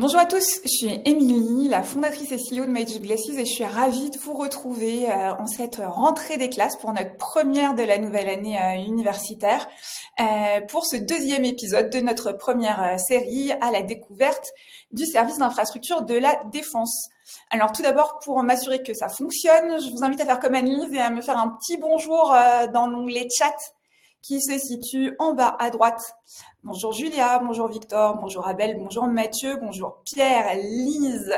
Bonjour à tous, je suis Émilie, la fondatrice et CEO de Magic Glasses et je suis ravie de vous retrouver euh, en cette rentrée des classes pour notre première de la nouvelle année euh, universitaire euh, pour ce deuxième épisode de notre première série à la découverte du service d'infrastructure de la défense. Alors tout d'abord, pour m'assurer que ça fonctionne, je vous invite à faire comme Annelise et à me faire un petit bonjour dans l'onglet chat qui se situe en bas à droite. Bonjour Julia, bonjour Victor, bonjour Abel, bonjour Mathieu, bonjour Pierre, Lise,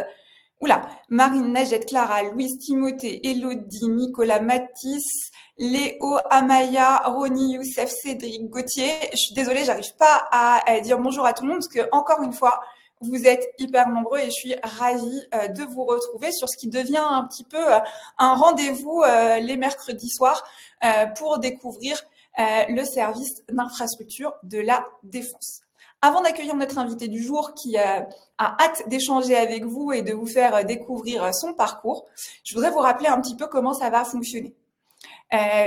oula, Marine, Najette, Clara, Louise, Timothée, Elodie, Nicolas, Mathis, Léo, Amaya, Ronnie, Youssef, Cédric, Gauthier. Je suis désolée, j'arrive pas à, dire bonjour à tout le monde parce que, encore une fois, vous êtes hyper nombreux et je suis ravie euh, de vous retrouver sur ce qui devient un petit peu euh, un rendez-vous euh, les mercredis soirs pour découvrir le service d'infrastructure de la défense. Avant d'accueillir notre invité du jour qui euh, a hâte d'échanger avec vous et de vous faire euh, découvrir son parcours, je voudrais vous rappeler un petit peu comment ça va fonctionner.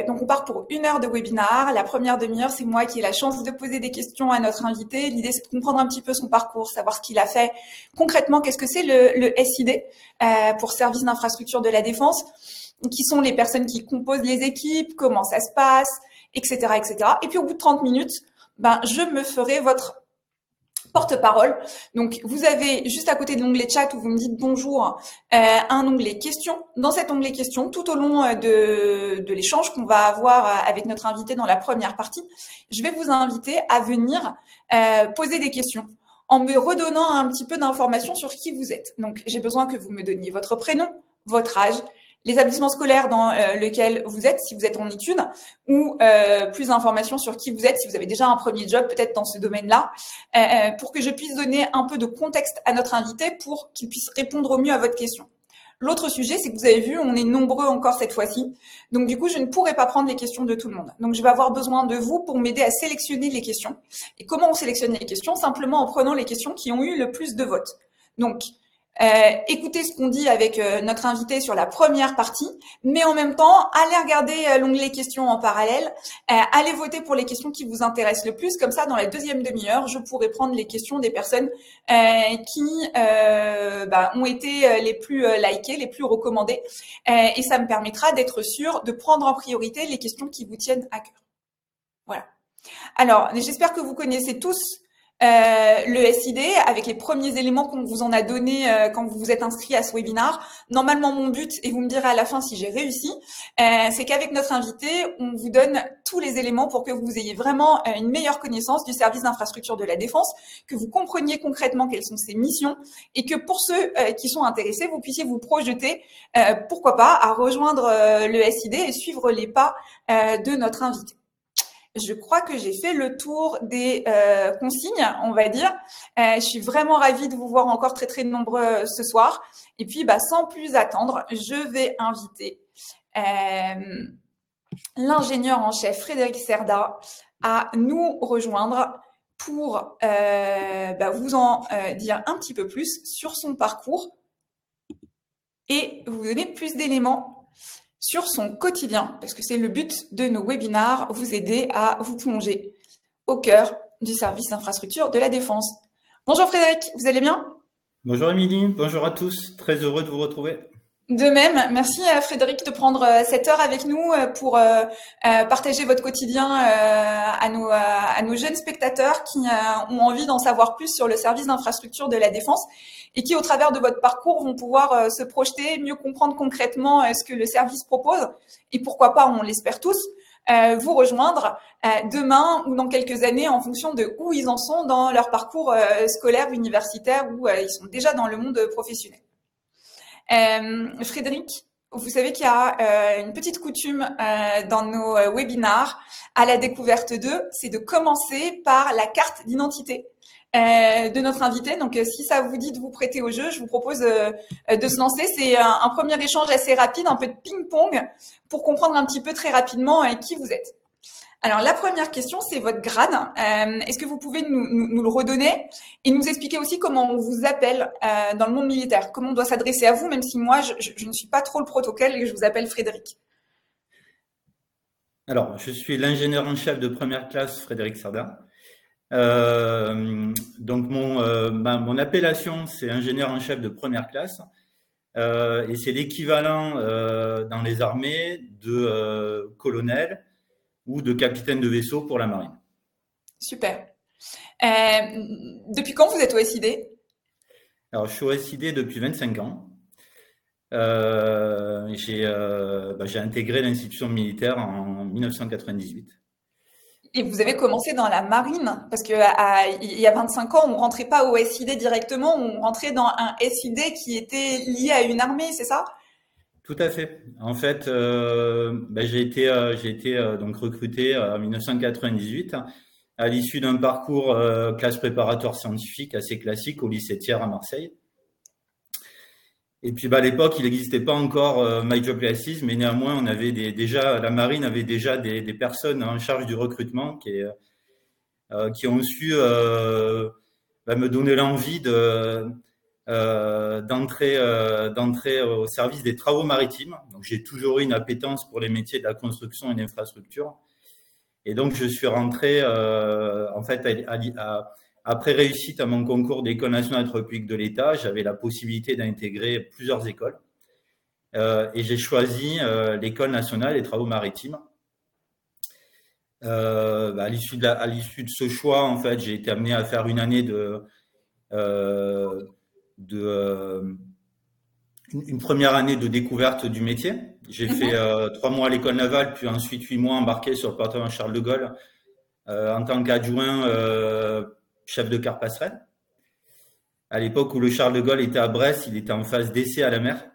donc on part pour une heure de webinaire. La première demi-heure, c'est moi qui ai la chance de poser des questions à notre invité. L'idée, c'est de comprendre un petit peu son parcours, savoir ce qu'il a fait concrètement, qu'est-ce que c'est le, SID pour service d'infrastructure de la défense, qui sont les personnes qui composent les équipes, comment ça se passe, etc., etc. Et puis au bout de 30 minutes, ben, je me ferai votre porte-parole. Donc, vous avez juste à côté de l'onglet chat où vous me dites bonjour, euh, un onglet questions. Dans cet onglet questions, tout au long euh, de, l'échange qu'on va avoir euh, avec notre invité dans la première partie, je vais vous inviter à venir euh, poser des questions en me redonnant un petit peu d'informations sur qui vous êtes. Donc, j'ai besoin que vous me donniez votre prénom, votre âge, l'établissement scolaire dans euh, lequel vous êtes, si vous êtes en études, ou euh, plus d'informations sur qui vous êtes, si vous avez déjà un premier job peut-être dans ce domaine-là, euh, euh, pour que je puisse donner un peu de contexte à notre invité pour qu'il puisse répondre au mieux à votre question. L'autre sujet, c'est que vous avez vu, on est nombreux encore cette fois-ci. Donc du coup, je ne pourrai pas prendre les questions de tout le monde. Donc je vais avoir besoin de vous pour m'aider à sélectionner les questions. Et comment on sélectionne les questions? Simplement en prenant les questions qui ont eu le plus de votes. Donc, euh, écoutez ce qu'on dit avec euh, notre invité sur la première partie, mais en même temps, allez regarder euh, l'onglet questions en parallèle, allez voter pour les questions qui vous intéressent le plus. Comme ça, dans la deuxième demi-heure, je pourrai prendre les questions des personnes qui bah, ont été les plus likées, les plus recommandées, et ça me permettra d'être sûr de prendre en priorité les questions qui vous tiennent à cœur. Voilà. Alors, j'espère que vous connaissez tous euh, le SID avec les premiers éléments qu'on vous en a donné euh, quand vous vous êtes inscrit à ce webinar. Normalement, mon but, et vous me direz à la fin si j'ai réussi, euh, c'est qu'avec notre invité, on vous donne tous les éléments pour que vous ayez vraiment une meilleure connaissance du service d'infrastructure de la défense, que vous compreniez concrètement quelles sont ses missions et que pour ceux qui sont intéressés, vous puissiez vous projeter, pourquoi pas, à rejoindre le SID et suivre les pas de notre invité je crois que j'ai fait le tour des euh, consignes, on va dire. Euh, je suis vraiment ravie de vous voir encore très très nombreux euh, ce soir. Et puis, bah, sans plus attendre, je vais inviter euh, l'ingénieur en chef Frédéric Serda à nous rejoindre pour euh, bah, vous en dire un petit peu plus sur son parcours et vous donner plus d'éléments sur son quotidien, parce que c'est le but de nos webinars, vous aider à vous plonger au cœur du service d'infrastructure de la défense. Bonjour Frédéric, vous allez bien? Bonjour Émilie, bonjour à tous, très heureux de vous retrouver. De même, merci à Frédéric de prendre euh, cette heure avec nous euh, pour euh, partager votre quotidien à nos, à nos jeunes spectateurs qui ont envie d'en savoir plus sur le service d'infrastructure de la défense et qui, au travers de votre parcours, vont pouvoir se projeter, mieux comprendre concrètement ce que le service propose et pourquoi pas, on l'espère tous, vous rejoindre demain ou dans quelques années en fonction de où ils en sont dans leur parcours scolaire, universitaire ou ils sont déjà dans le monde professionnel. Euh, Frédéric, vous savez qu'il y a euh, une petite coutume euh, dans nos webinars à la découverte d'eux, c'est de commencer par la carte d'identité de notre invité. Donc, si ça vous dit de vous prêter au jeu, je vous propose de se lancer. C'est un, un, premier échange assez rapide, un peu de ping-pong, pour comprendre un petit peu très rapidement qui vous êtes. Alors la première question, c'est votre grade. Euh, est-ce que vous pouvez nous, le redonner et nous expliquer aussi comment on vous appelle euh, dans le monde militaire? Comment on doit s'adresser à vous, même si moi, je, ne suis pas trop le protocole et je vous appelle Frédéric? Alors, je suis l'ingénieur en chef de première classe Frédéric Sarda. donc mon, mon appellation, c'est ingénieur en chef de première classe. et c'est l'équivalent dans les armées de colonel ou de capitaine de vaisseau pour la marine. Super. depuis quand vous êtes au SID Alors, je suis au SID depuis 25 ans. Euh, euh, bah, j'ai intégré l'institution militaire en 1998. Et vous avez commencé dans la marine, parce que il y a 25 ans, on rentrait pas au SID directement, on rentrait dans un SID qui était lié à une armée, c'est ça? Tout à fait. En fait, euh, bah, j'ai été, j'ai été donc recruté en 1998 à l'issue d'un parcours classe préparatoire scientifique assez classique au lycée Thiers à Marseille. Et puis bah, à l'époque, il n'existait pas encore euh, My Job mais néanmoins, on avait déjà la marine avait déjà des, personnes en charge du recrutement qui, euh, ont su euh, bah, me donner l'envie de d'entrer d'entrer au service des travaux maritimes. J'ai toujours eu une appétence pour les métiers de la construction et de l'infrastructure. Et donc je suis rentré en fait après réussite à mon concours d'École nationale de République de l'État, j'avais la possibilité d'intégrer plusieurs écoles. Euh, et j'ai choisi euh, l'École nationale des travaux maritimes. Euh, bah, à l'issue de, de, ce choix, en fait, j'ai été amené à faire une année de, de une, première année de découverte du métier. J'ai mhm. fait trois mois à l'école navale, puis ensuite huit mois embarqué sur le porte Charles de Gaulle en tant qu'adjoint chef de car passerelle. À l'époque où le Charles de Gaulle était à Brest, il était en phase d'essai à la mer.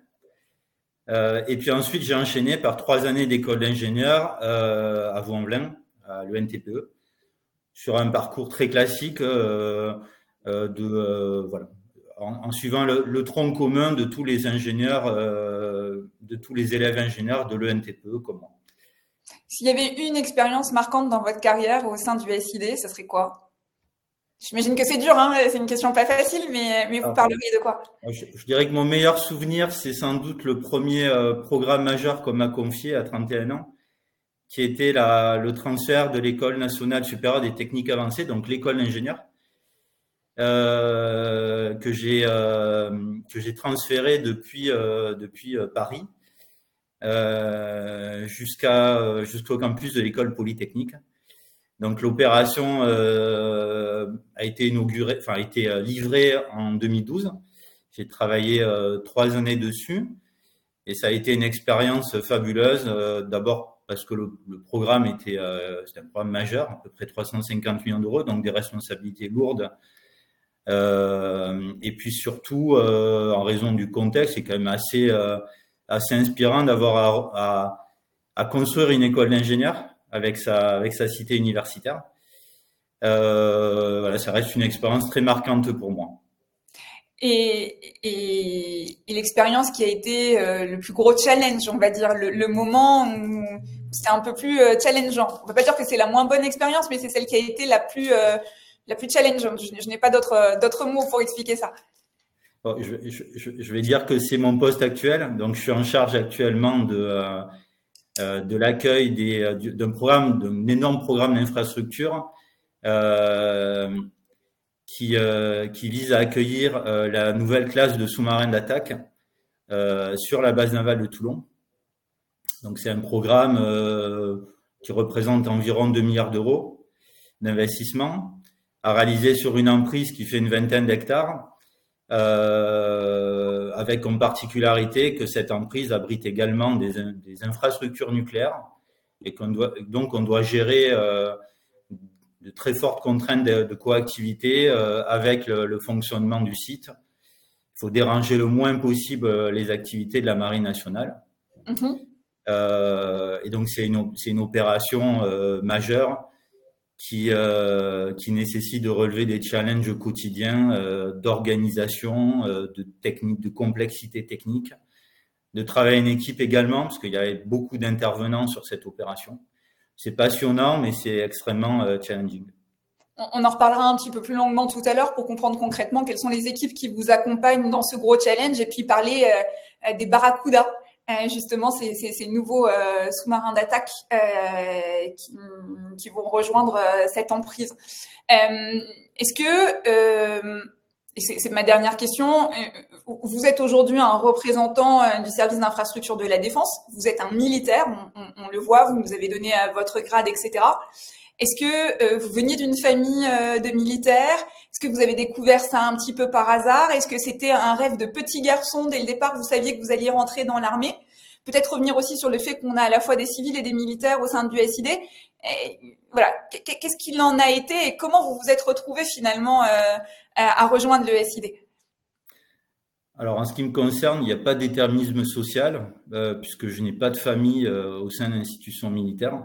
Euh, et puis ensuite, j'ai enchaîné par trois années d'école d'ingénieur euh, à Vaux-en-Velin, à l'ENTPE, sur un parcours très classique euh, de voilà, en, suivant le, tronc commun de tous les ingénieurs, de tous les élèves ingénieurs de l'ENTPE comme moi. S'il y avait une expérience marquante dans votre carrière au sein du SID, ce serait quoi? J'imagine que c'est dur, hein c'est une question pas facile, mais, mais vous ah, parleriez de quoi? je, dirais que mon meilleur souvenir, c'est sans doute le premier euh, programme majeur qu'on m'a confié à 31 ans, qui était la, le transfert de l'école nationale supérieure des techniques avancées, donc l'école d'ingénieur, euh, que j'ai euh, que j'ai transféré depuis euh, depuis Paris jusqu'à jusqu'au campus de l'école polytechnique. Donc l'opération a été inaugurée, enfin a été livrée en 2012. J'ai travaillé trois années dessus et ça a été une expérience fabuleuse. D'abord parce que le, programme était c'était un programme majeur, à peu près 350 millions d'euros, donc des responsabilités lourdes. Et puis surtout, en raison du contexte, c'est quand même assez assez inspirant d'avoir à, à construire une école d'ingénieurs avec sa, avec sa cité universitaire. Euh, voilà, ça reste une expérience très marquante pour moi. Et, et, l'expérience qui a été euh, le plus gros challenge, on va dire, le, moment où c'est un peu plus euh, challengeant. On ne peut pas dire que c'est la moins bonne expérience, mais c'est celle qui a été la plus, la plus challengeante. Je, n'ai pas d'autres, d'autres mots pour expliquer ça. je, vais dire que c'est mon poste actuel. Donc, je suis en charge actuellement de euh, de l'accueil euh, d'un programme, d'un énorme programme d'infrastructure euh, qui, qui vise à accueillir la nouvelle classe de sous-marins d'attaque sur la base navale de Toulon. Donc c'est un programme qui représente environ 2 milliards d'euros d'investissement à réaliser sur une emprise qui fait une vingtaine d'hectares euh, avec comme particularité que cette emprise abrite également des, des infrastructures nucléaires et qu'on doit donc on doit gérer euh, de très fortes contraintes de, de coactivité euh, avec le, le, fonctionnement du site. Il faut déranger le moins possible les activités de la marine nationale. Mm-hmm. et donc c'est une, c'est une opération majeure qui, euh, qui nécessite de relever des challenges quotidiens euh, d'organisation, euh, de technique, de complexité technique, de travailler en équipe également, parce qu'il y avait beaucoup d'intervenants sur cette opération. C'est passionnant, mais c'est extrêmement challenging. On en reparlera un petit peu plus longuement tout à l'heure pour comprendre concrètement quelles sont les équipes qui vous accompagnent dans ce gros challenge et puis parler des barracudas justement ces, ces, nouveaux sous-marins d'attaque qui, qui, vont rejoindre cette emprise. Est-ce que c'est ma dernière question. Vous êtes aujourd'hui un représentant du service d'infrastructure de la défense. Vous êtes un militaire, on, le voit. Vous nous avez donné votre grade, etc. Est-ce que euh, vous veniez d'une famille euh, de militaires? Est-ce que vous avez découvert ça un petit peu par hasard? Est-ce que c'était un rêve de petit garçon dès le départ? Vous saviez que vous alliez rentrer dans l'armée? Peut-être revenir aussi sur le fait qu'on a à la fois des civils et des militaires au sein du SID. voilà, qu'est-ce qu'il en a été et comment vous vous êtes retrouvé finalement euh, à rejoindre le SID alors, en ce qui me concerne, il n'y a pas de déterminisme social, puisque je n'ai pas de famille au sein d'institutions militaires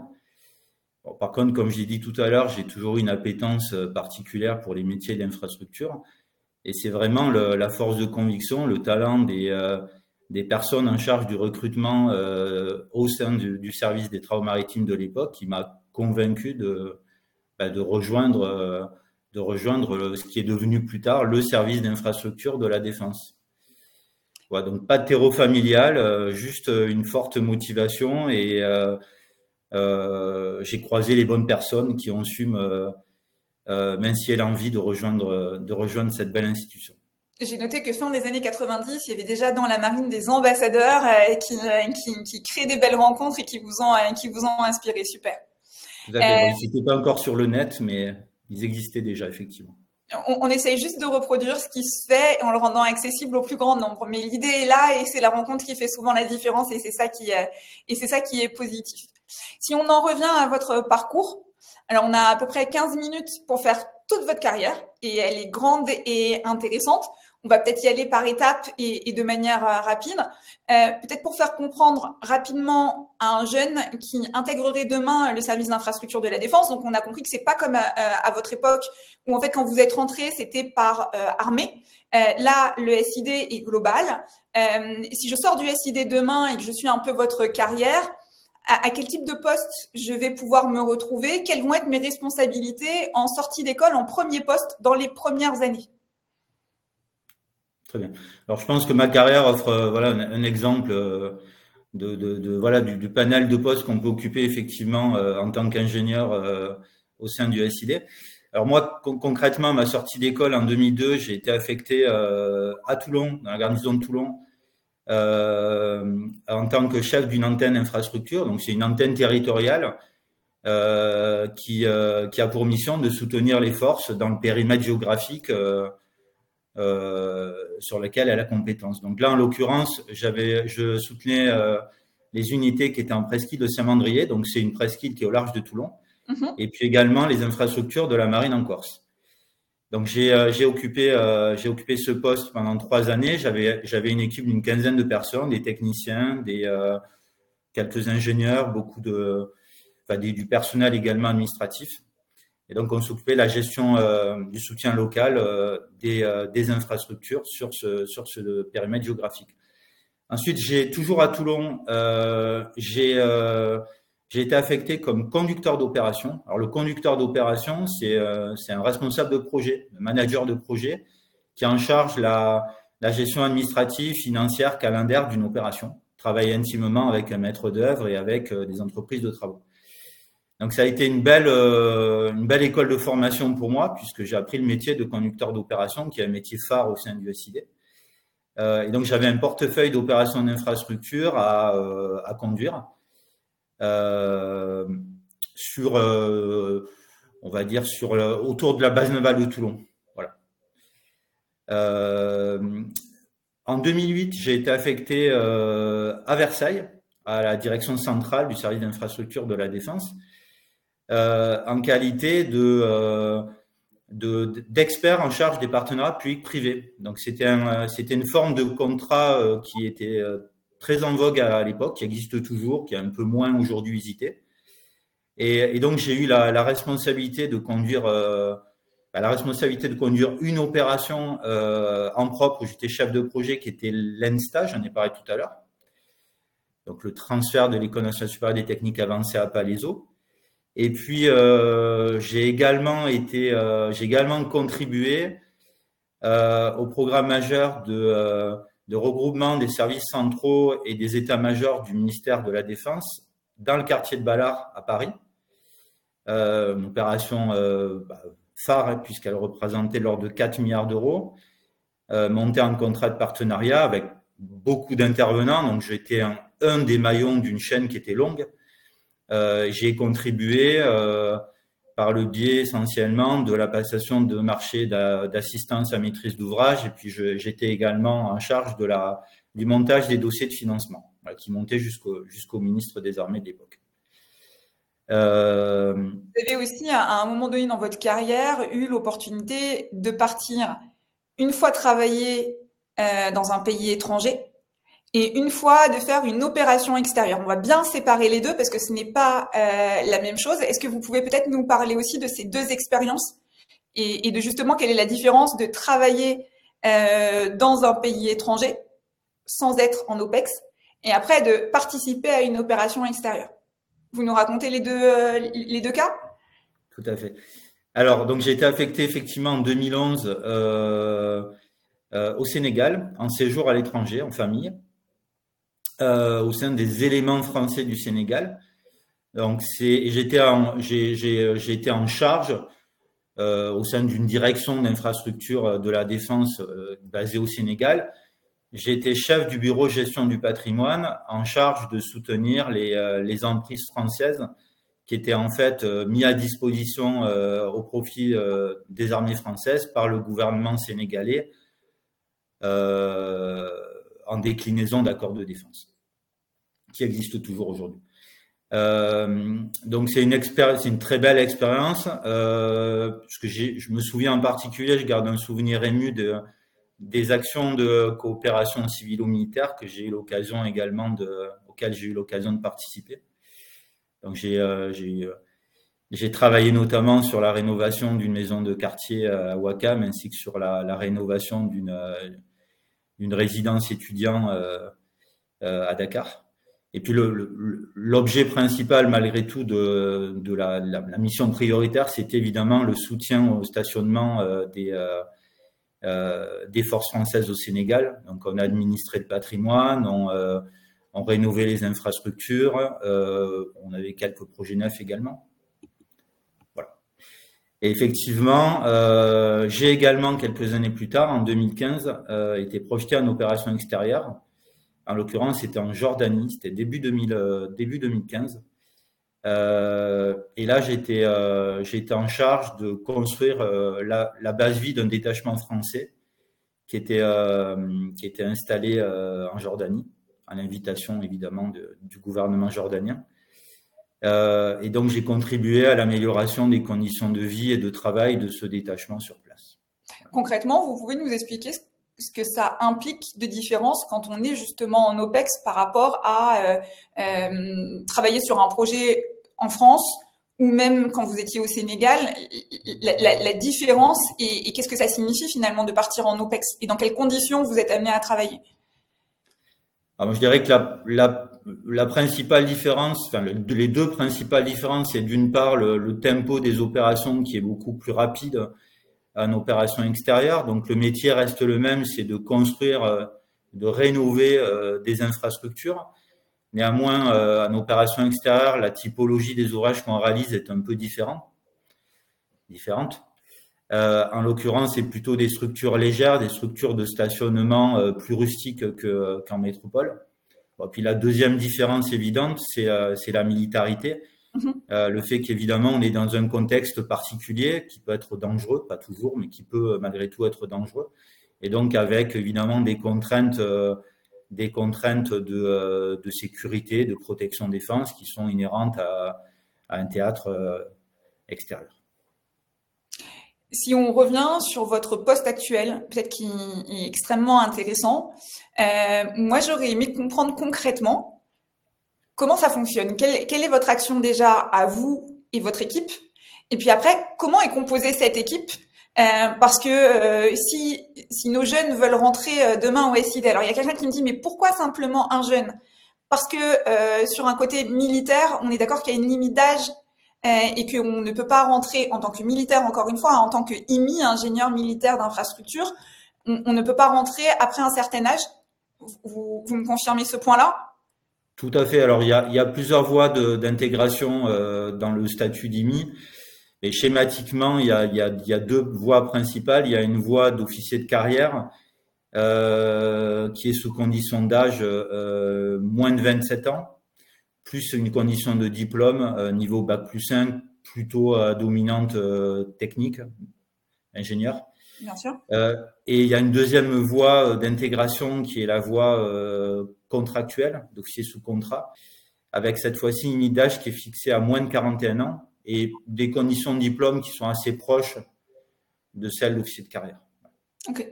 par contre, comme j'ai dit tout à l'heure, j'ai toujours une appétence euh, particulière pour les métiers d'infrastructure. Et c'est vraiment la force de conviction, le talent des, euh, personnes en charge du recrutement euh, au sein du, service des travaux maritimes de l'époque qui m'a convaincu de, bah, de, rejoindre, rejoindre ce qui est devenu plus tard le service d'infrastructure de la défense. Donc pas de terreau familial, juste une forte motivation et j'ai croisé les bonnes personnes qui ont su me, euh, m'insier l'envie de rejoindre, de rejoindre cette belle institution. J'ai noté que fin des années 90, il y avait déjà dans la marine des ambassadeurs euh, qui, qui, qui, créent des belles rencontres et qui vous ont, qui vous ont inspiré. Super. Tout à pas encore sur le net, mais ils existaient déjà, effectivement. On, on, essaye juste de reproduire ce qui se fait en le rendant accessible au plus grand nombre. Mais l'idée est là et c'est la rencontre qui fait souvent la différence et c'est ça qui, et c'est ça qui est positif. Si on en revient à votre parcours, alors on a à peu près 15 minutes pour faire toute votre carrière et elle est grande et intéressante. On va peut-être y aller par étapes et, de manière euh, rapide. Euh, peut-être pour faire comprendre rapidement à un jeune qui intégrerait demain le service d'infrastructure de la défense. Donc, on a compris que c'est pas comme à, votre époque où en fait quand vous êtes rentré, c'était par euh, armée. là, le SID est global. si je sors du SID demain et que je suis un peu votre carrière, à, quel type de poste je vais pouvoir me retrouver, quelles vont être mes responsabilités en sortie d'école, en premier poste, dans les premières années. Très bien. Alors, je pense que ma carrière offre euh, voilà, un, exemple euh, de, de, voilà, du, panel de postes qu'on peut occuper effectivement euh, en tant qu'ingénieur au sein du SID. Alors moi, concrètement, ma sortie d'école en 2002, j'ai été affecté à Toulon, dans la garnison de Toulon, euh, en tant que chef d'une antenne infrastructure. Donc, c'est une antenne territoriale euh, qui, euh, qui a pour mission de soutenir les forces dans le périmètre géographique sur lequel elle a compétence. Donc là, en l'occurrence, j'avais, je soutenais les unités qui étaient en presqu'île de Saint-Mandrier, donc c'est une presqu'île qui est au large de Toulon, mm-hmm. et puis également les infrastructures de la marine en Corse. Donc euh, j'ai occupé euh, j'ai occupé ce poste pendant trois années. J'avais une équipe d'une quinzaine de personnes, des techniciens, euh, quelques ingénieurs, beaucoup de du personnel également administratif. Et donc on s'occupait de la gestion du soutien local des, des infrastructures sur ce sur ce périmètre géographique. Ensuite j'ai toujours à Toulon j'ai j'ai été affecté comme conducteur d'opération. Alors, le conducteur d'opération, c'est euh, un responsable de projet, un manager de projet, qui en charge la, la gestion administrative, financière, calendaire d'une opération. Travaille intimement avec un maître d'œuvre et avec euh, des entreprises de travaux. Donc, ça a été une belle, euh, une belle école de formation pour moi, puisque j'ai appris le métier de conducteur d'opération, qui est un métier phare au sein du SID. et donc, j'avais un portefeuille d'opérations d'infrastructure à, à conduire. Euh, sur, euh, on va dire, sur, autour de la base navale de Toulon. Voilà. Euh, en 2008, j'ai été affecté à Versailles, à la direction centrale du service d'infrastructure de la défense, en qualité de d'experts en charge des partenariats publics-privés. Donc c'était c'était une forme de contrat qui était très en vogue à, l'époque, qui existe toujours, qui est un peu moins aujourd'hui visité. Et, donc j'ai eu la, responsabilité de conduire, euh, bah, la responsabilité de conduire une opération euh, en propre. J'étais chef de projet qui était l'ENSTA, j'en ai parlé tout à l'heure. Donc le transfert de l'École nationale supérieure des techniques avancées à Palaiso. Et puis euh, j'ai également été, j'ai également contribué au programme majeur de de regroupement des services centraux et des états-majors du ministère de la Défense dans le quartier de Ballard à Paris. Euh, une opération euh, bah, phare hein, puisqu'elle représentait l'ordre de 4 milliards d'euros, euh, montée en contrat de partenariat avec beaucoup d'intervenants. Donc j'étais un, un, des maillons d'une chaîne qui était longue. Euh, J'ai contribué euh, par le biais essentiellement de la passation de marché d'assistance à maîtrise d'ouvrage et puis j'étais également en charge de la, du montage des dossiers de financement qui montaient jusqu'au ministre des Armées de l'époque. Euh... Vous avez aussi, à un moment donné dans votre carrière, eu l'opportunité de partir une fois travailler euh, dans un pays étranger et une fois de faire une opération extérieure. On va bien séparer les deux parce que ce n'est pas euh, la même chose. Est-ce que vous pouvez peut-être nous parler aussi de ces deux expériences et, de justement quelle est la différence de travailler euh, dans un pays étranger sans être en OPEX et après de participer à une opération extérieure? Vous nous racontez les deux, euh, les deux cas? Tout à fait. Alors, donc j'ai été affecté effectivement en 2011 euh, euh, au Sénégal, en séjour à l'étranger, en famille. Euh, au sein des éléments français du Sénégal. Donc j'étais en j'ai j'ai été en charge euh, au sein d'une direction d'infrastructure de la défense euh, basée au Sénégal. Été chef du bureau gestion du patrimoine en charge de soutenir les, euh, les emprises françaises qui étaient en fait euh, mis à disposition au profit des armées françaises par le gouvernement sénégalais en déclinaison d'accords de défense, qui existe toujours aujourd'hui. Euh, donc c'est une très belle expérience. Euh, parce que je me souviens en particulier, je garde un souvenir ému de des actions de coopération civilo-militaire que j'ai eu l'occasion également de, auxquelles j'ai eu l'occasion de participer. Donc j'ai euh, travaillé notamment sur la rénovation d'une maison de quartier à Wakam ainsi que sur la rénovation d'une une résidence étudiant euh, euh, à Dakar. Et puis l'objet principal, malgré tout, de, la, mission prioritaire, c'était évidemment le soutien au stationnement euh, des, forces françaises au Sénégal. Donc, on a administré le patrimoine, on, euh, on rénové les infrastructures, on avait quelques projets neufs également. Et effectivement, euh, j'ai également, quelques années plus tard, en 2015, euh, été projeté en opération extérieure. En l'occurrence, c'était en Jordanie, c'était début, 2000, euh, début 2015. Euh, et là, j'étais en charge de construire la, base vie d'un détachement français qui était, installé en Jordanie, à l'invitation évidemment de, du gouvernement jordanien. Euh, et donc, j'ai contribué à l'amélioration des conditions de vie et de travail de ce détachement sur place. Concrètement, vous pouvez nous expliquer ce que ça implique de différence quand on est justement en OPEX par rapport à euh, euh, travailler sur un projet en France ou même quand vous étiez au Sénégal, la, différence et, et qu'est-ce que ça signifie finalement de partir en OPEX? Et dans quelles conditions vous êtes amené à travailler? Alors, je dirais que la, la la principale différence, enfin les deux principales différences, c'est d'une part le, le, tempo des opérations qui est beaucoup plus rapide en opération extérieure. Donc le métier reste le même, c'est de construire, euh, de rénover euh, des infrastructures. Néanmoins, euh, en opération extérieure, la typologie des ouvrages qu'on réalise est un peu différente. différente. Euh, en l'occurrence, c'est plutôt des structures légères, des structures de stationnement euh, plus rustiques qu'en métropole. Bon, puis la deuxième différence évidente, c'est euh, la militarité. Mmh. Euh, le fait qu'évidemment, on est dans un contexte particulier qui peut être dangereux, pas toujours, mais qui peut malgré tout être dangereux. Et donc avec évidemment des contraintes, des contraintes de, de, sécurité, de protection défense qui sont inhérentes à, à un théâtre extérieur. Si on revient sur votre poste actuel, peut-être qui est extrêmement intéressant, euh, moi j'aurais aimé comprendre concrètement comment ça fonctionne. Quelle, est votre action déjà à vous et votre équipe? Et puis après, comment est composée cette équipe? Euh, Parce que euh, si, si nos jeunes veulent rentrer demain au SID, alors il y a quelqu'un qui me dit mais pourquoi simplement un jeune? Parce que sur un côté militaire, on est d'accord qu'il y a une limite d'âge et qu'on ne peut pas rentrer en tant que militaire, encore une fois, en tant que IMI, ingénieur militaire d'infrastructure, on, ne peut pas rentrer après un certain âge. vous, me confirmez ce point-là? Tout à fait. Alors, il y a, plusieurs voies d'intégration euh, dans le statut d'IMI. Et schématiquement, il y, a, deux voies principales. Il y a une voie d'officier de carrière euh, qui est sous condition d'âge euh, moins de 27 ans, plus une condition de diplôme niveau Bac plus 5, plutôt dominante technique, ingénieur. Bien sûr. Euh, et il y a une deuxième voie euh, d'intégration qui est la voie euh, contractuelle, d'officier sous contrat, avec cette fois-ci une d'âge qui est fixée à moins de 41 ans et des conditions de diplôme qui sont assez proches de celles d'officier de carrière. Ok.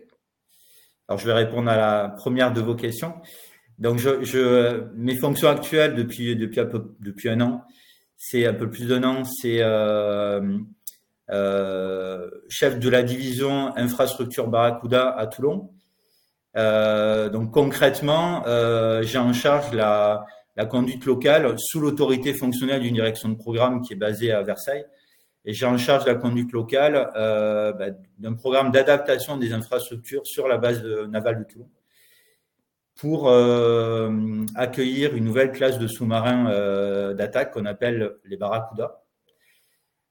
Alors je vais répondre à la première de vos questions. Donc je, je mes fonctions actuelles depuis depuis un peu depuis un an, c'est un peu plus d'un an, c'est euh, euh, chef de la division infrastructure Barracuda à Toulon. Euh, donc concrètement, euh, j'ai en charge la, la, conduite locale sous l'autorité fonctionnelle d'une direction de programme qui est basée à Versailles. Et j'ai en charge la conduite locale euh, bah, d'un programme d'adaptation des infrastructures sur la base navale de Toulon pour euh, accueillir une nouvelle classe de sous-marins euh, d'attaque qu'on appelle les Barracuda.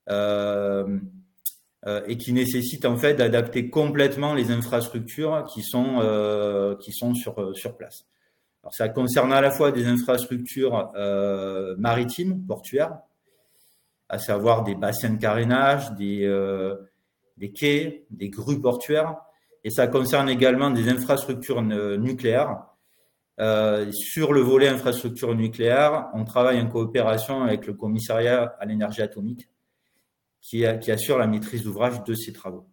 Euh, et qui nécessite en fait d'adapter complètement les infrastructures qui sont qui sont sur sur place. Alors ça concerne à la fois des infrastructures maritimes, portuaires, à savoir des bassins de carénage, des des quais, des grues portuaires, et ça concerne également des infrastructures nucléaires. Euh, sur le volet infrastructure nucléaire, on travaille en coopération avec le commissariat à l'énergie atomique qui, assure la maîtrise d'ouvrage de ces travaux.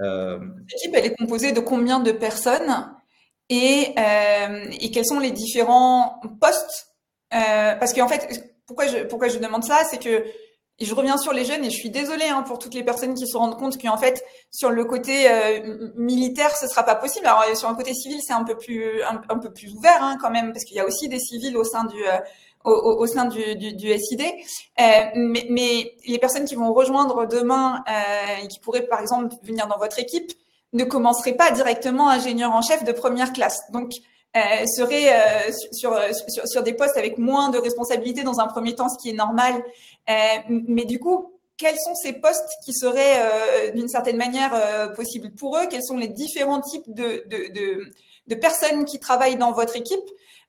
Euh, L'équipe, est composée de combien de personnes et, euh, et quels sont les différents postes? Euh, Parce qu'en fait, pourquoi je, pourquoi je demande ça, c'est que et je reviens sur les jeunes et je suis désolée hein, pour toutes les personnes qui se rendent compte qu'en fait sur le côté euh, militaire ce sera pas possible. Alors sur le côté civil c'est un peu plus un, un peu plus ouvert hein, quand même parce qu'il y a aussi des civils au sein du euh, au, au, sein du, du, du SID. Euh, mais, mais, les personnes qui vont rejoindre demain euh, et qui pourraient, par exemple, venir dans votre équipe, ne commenceraient pas directement ingénieur en chef de première classe. Donc, euh, seraient euh, sur, sur, sur, des postes avec moins de responsabilités dans un premier temps, ce qui est normal. Euh, mais du coup, quels sont ces postes qui seraient euh, d'une certaine manière euh, possibles pour eux? Quels sont les différents types de, de, de, de personnes qui travaillent dans votre équipe?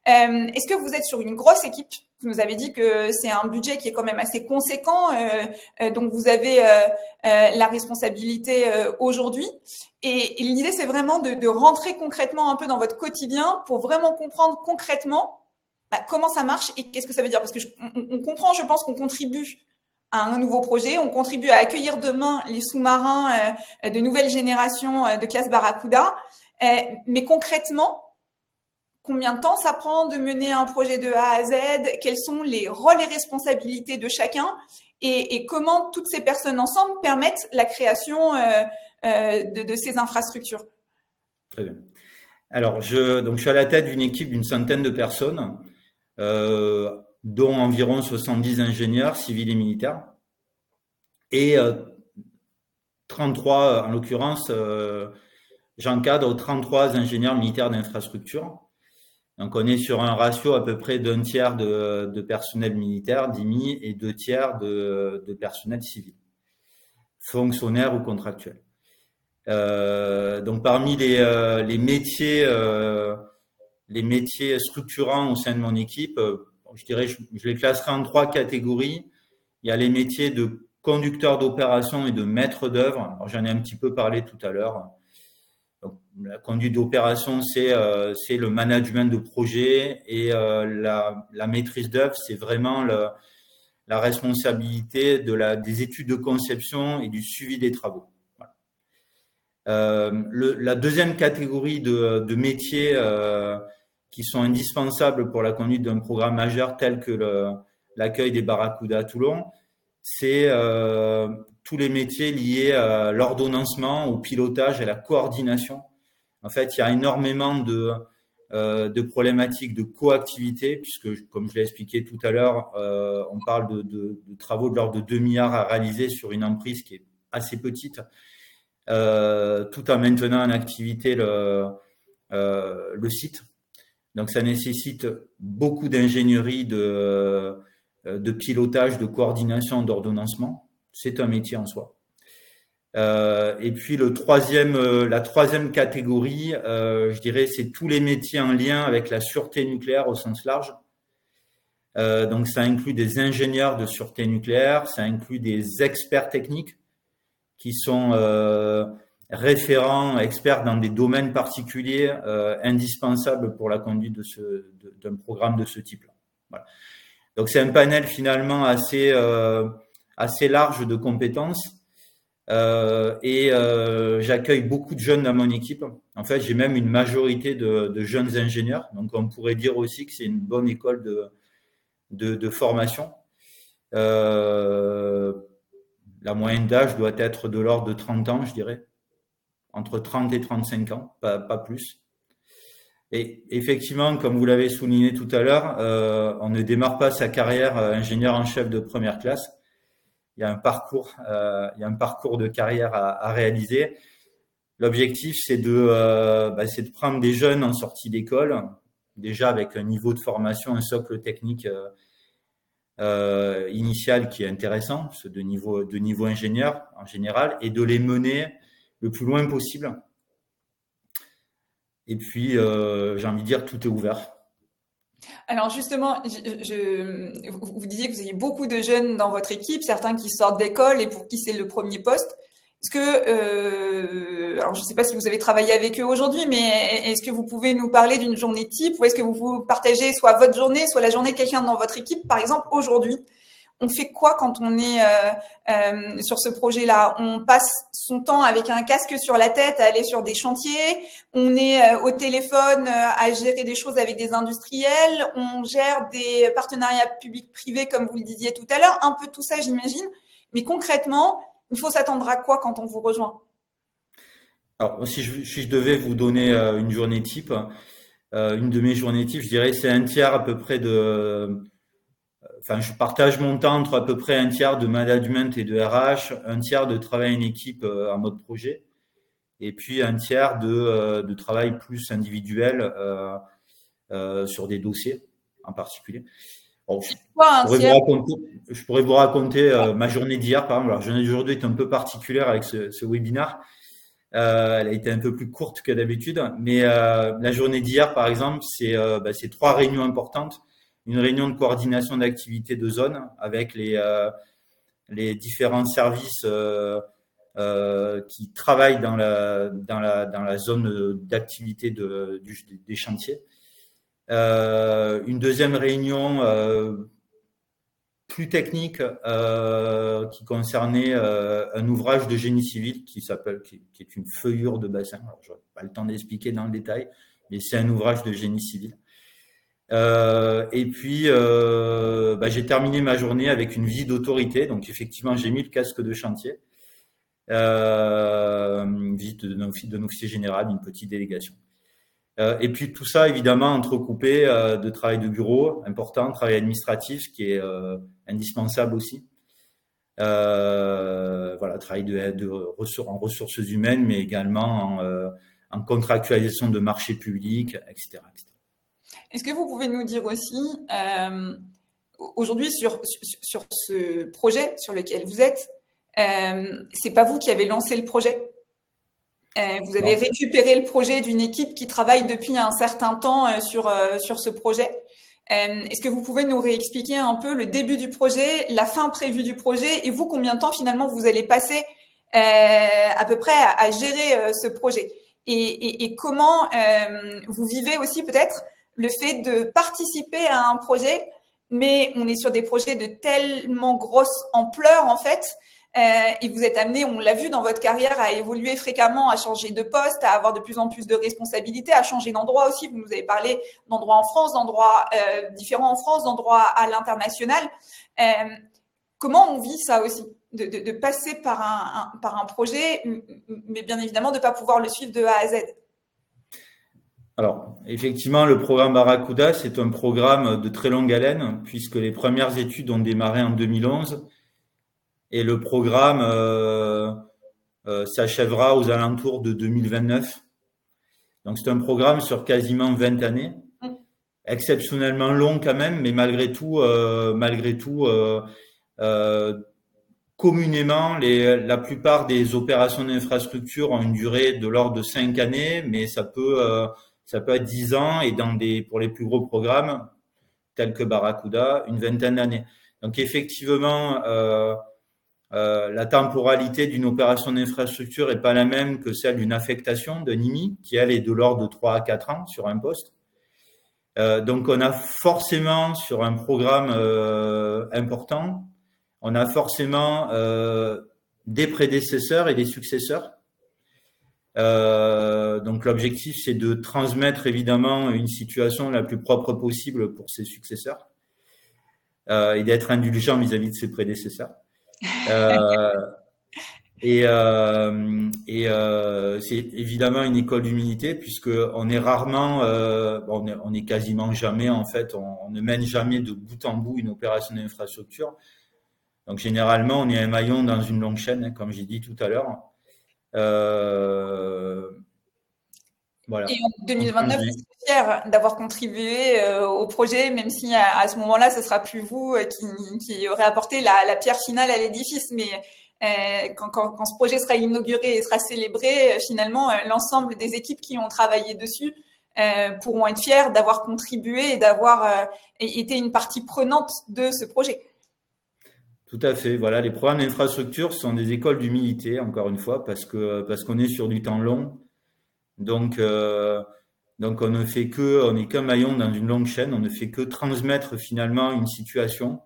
Euh, est-ce que vous êtes sur une grosse équipe? Vous nous avez dit que c'est un budget qui est quand même assez conséquent, euh, euh, donc vous avez la responsabilité aujourd'hui. Et, l'idée, c'est vraiment de, rentrer concrètement un peu dans votre quotidien pour vraiment comprendre concrètement bah, comment ça marche et qu'est-ce que ça veut dire. Parce que on, comprend, je pense qu'on contribue à un nouveau projet. On contribue à accueillir demain les sous-marins de nouvelle génération de classe Barracuda. mais concrètement, Combien de temps ça prend de mener un projet de A à Z? Quels sont les rôles et responsabilités de chacun? Et, comment toutes ces personnes ensemble permettent la création euh, euh, de, ces infrastructures? Très bien. Alors, je, donc, je suis à la tête d'une équipe d'une centaine de personnes, euh, dont environ 70 ingénieurs civils et militaires, et 33, en l'occurrence, j'encadre 33 ingénieurs militaires d'infrastructure donc on est sur un ratio à peu près d'un tiers de, personnel militaire, d'IMI, et deux tiers de, personnel civil, fonctionnaire ou contractuel. Euh, donc parmi les, euh, métiers, euh, les métiers structurants au sein de mon équipe, je dirais, je, je, les classerai en trois catégories. Il y a les métiers de conducteur d'opération et de maître d'œuvre. J'en ai un petit peu parlé tout à l'heure la conduite d'opération, c'est euh, c'est le management de projet et euh, la, maîtrise d'œuvre, c'est vraiment la responsabilité des études de conception et du suivi des travaux. Euh, la deuxième catégorie de, de métiers qui sont indispensables pour la conduite d'un programme majeur tel que l'accueil des Barracuda à Toulon, c'est tous les métiers liés à l'ordonnancement, au pilotage, à la coordination en fait, il y a énormément de, euh, de problématiques de coactivité, puisque, comme je l'ai expliqué tout à l'heure, euh, on parle de, travaux de l'ordre de 2 milliards à réaliser sur une emprise qui est assez petite, euh, tout en maintenant en activité le, site. Donc ça nécessite beaucoup d'ingénierie, de pilotage, de coordination, d'ordonnancement. C'est un métier en soi. Euh, et puis le troisième, euh, la troisième catégorie, euh, je dirais, c'est tous les métiers en lien avec la sûreté nucléaire au sens large. donc ça inclut des ingénieurs de sûreté nucléaire, ça inclut des experts techniques qui sont référents, experts dans des domaines particuliers indispensables pour la conduite de d'un programme de ce type-là. Voilà. Donc c'est un panel finalement assez assez large de compétences euh, et euh, j'accueille beaucoup de jeunes dans mon équipe. En fait, j'ai même une majorité de, jeunes ingénieurs. Donc, on pourrait dire aussi que c'est une bonne école de, formation. Euh, la moyenne d'âge doit être de l'ordre de 30 ans, je dirais. Entre 30 et 35 ans, pas plus. Et effectivement, comme vous l'avez souligné tout à l'heure, on ne démarre pas sa carrière ingénieur en chef de première classe il y a un parcours, euh, il y a un parcours de carrière à, réaliser. L'objectif, c'est de, euh, bah, de prendre des jeunes en sortie d'école, déjà avec un niveau de formation, un socle technique euh, initial qui est intéressant, de niveau, de niveau ingénieur en général, et de les mener le plus loin possible. Et puis, j'ai envie de dire, tout est ouvert. Alors justement, vous disiez que vous avez beaucoup de jeunes dans votre équipe, certains qui sortent d'école et pour qui c'est le premier poste. Est-ce que, euh, alors je ne sais pas si vous avez travaillé avec eux aujourd'hui, mais est-ce que vous pouvez nous parler d'une journée type ou est-ce que vous partagez soit votre journée, soit la journée de quelqu'un dans votre équipe, par exemple aujourd'hui? On fait quoi quand on est euh, euh, sur ce projet-là? On passe son temps avec un casque sur la tête à aller sur des chantiers. On est euh, au téléphone à gérer des choses avec des industriels. On gère des partenariats publics-privés, comme vous le disiez tout à l'heure. Un peu tout ça, j'imagine. Mais concrètement, il faut s'attendre à quoi quand on vous rejoint? Alors, si je, si je, devais vous donner une journée type, une de mes journées types, je dirais c'est un tiers à peu près de enfin, je partage mon temps entre à peu près un tiers de management et de RH, un tiers de travail en équipe euh, en mode projet, et puis un tiers de, euh, de travail plus individuel euh, euh, sur des dossiers en particulier. je, pourrais vous raconter, ma journée d'hier, par exemple. La journée d'aujourd'hui est un peu particulière avec ce, ce webinaire. Euh, elle a été un peu plus courte que d'habitude, mais euh, la journée d'hier, par exemple, c'est bah, trois réunions importantes une réunion de coordination d'activités de zone avec les, euh, différents services euh, euh, qui travaillent dans la, zone d'activité de, des chantiers. une deuxième réunion plus technique qui concernait un ouvrage de génie civil qui s'appelle qui, est une feuillure de bassin. Je n'ai pas le temps d'expliquer dans le détail, mais c'est un ouvrage de génie civil. Euh, et puis, euh, bah, j'ai terminé ma journée avec une visite d'autorité. Donc, effectivement, j'ai mis le casque de chantier. Euh, une visite d'un officier général, une petite délégation. Euh, et puis, tout ça, évidemment, entrecoupé de travail de bureau important, travail administratif, qui est indispensable aussi. voilà, travail en ressources humaines, mais également en, contractualisation de marchés publics, etc. etc. Est-ce que vous pouvez nous dire aussi, euh, aujourd'hui, sur, sur, ce projet sur lequel vous êtes, euh, c'est pas vous qui avez lancé le projet? Euh, Vous avez récupéré le projet d'une équipe qui travaille depuis un certain temps euh, sur, sur ce projet. Est-ce que vous pouvez nous réexpliquer un peu le début du projet, la fin prévue du projet et vous, combien de temps finalement vous allez passer à peu près à, à gérer ce projet? Et, et, et comment vous vivez aussi peut-être le fait de participer à un projet, mais on est sur des projets de tellement grosse ampleur en fait, euh, et vous êtes amené, on l'a vu dans votre carrière, à évoluer fréquemment, à changer de poste, à avoir de plus en plus de responsabilités, à changer d'endroit aussi. Vous nous avez parlé d'endroits en France, d'endroits euh, différents en France, d'endroits à l'international. Euh, comment on vit ça aussi de, passer par un, un, par un projet, mais bien évidemment de ne pas pouvoir le suivre de A à Z? Alors, effectivement, le programme Barracuda, c'est un programme de très longue haleine, puisque les premières études ont démarré en 2011 et le programme euh, euh, s'achèvera aux alentours de 2029. Donc c'est un programme sur quasiment 20 années, exceptionnellement long quand même, mais malgré tout, euh, malgré tout, communément, les, la plupart des opérations d'infrastructure ont une durée de l'ordre de 5 années, mais ça peut, ça peut être 10 ans et pour les plus gros programmes tels que Barracuda, une vingtaine d'années. Donc effectivement, euh, euh, la temporalité d'une opération d'infrastructure est pas la même que celle d'une affectation de NIMI, qui elle est de l'ordre de 3 à 4 ans sur un poste. Euh, donc on a forcément sur un programme important, on a forcément des prédécesseurs et des successeurs. Euh, donc l'objectif c'est de transmettre évidemment une situation la plus propre possible pour ses successeurs et d'être indulgent vis-à-vis -vis de ses prédécesseurs. Euh, et, euh, et euh, c'est évidemment une école d'humilité puisque on est rarement, euh, on, est, on est quasiment jamais en fait, on, on, ne mène jamais de bout en bout une opération d'infrastructure. Donc généralement, on est un maillon dans une longue chaîne, hein, comme j'ai dit tout à l'heure. Euh, voilà. Et en 2029, je suis fier d'avoir contribué euh, au projet, même si à, à ce moment-là, ce sera plus vous euh, qui, qui aurez apporté la, la pierre finale à l'édifice. Mais euh, quand, quand, quand, ce projet sera inauguré et sera célébré, euh, finalement, l'ensemble des équipes qui ont travaillé dessus euh, pourront être fiers d'avoir contribué et d'avoir été une partie prenante de ce projet. Tout à fait. Voilà, les programmes d'infrastructure sont des écoles d'humilité, encore une fois, parce que parce qu'on est sur du temps long donc, euh, donc on ne fait que, on n'est qu'un maillon dans une longue chaîne, on ne fait que transmettre finalement une situation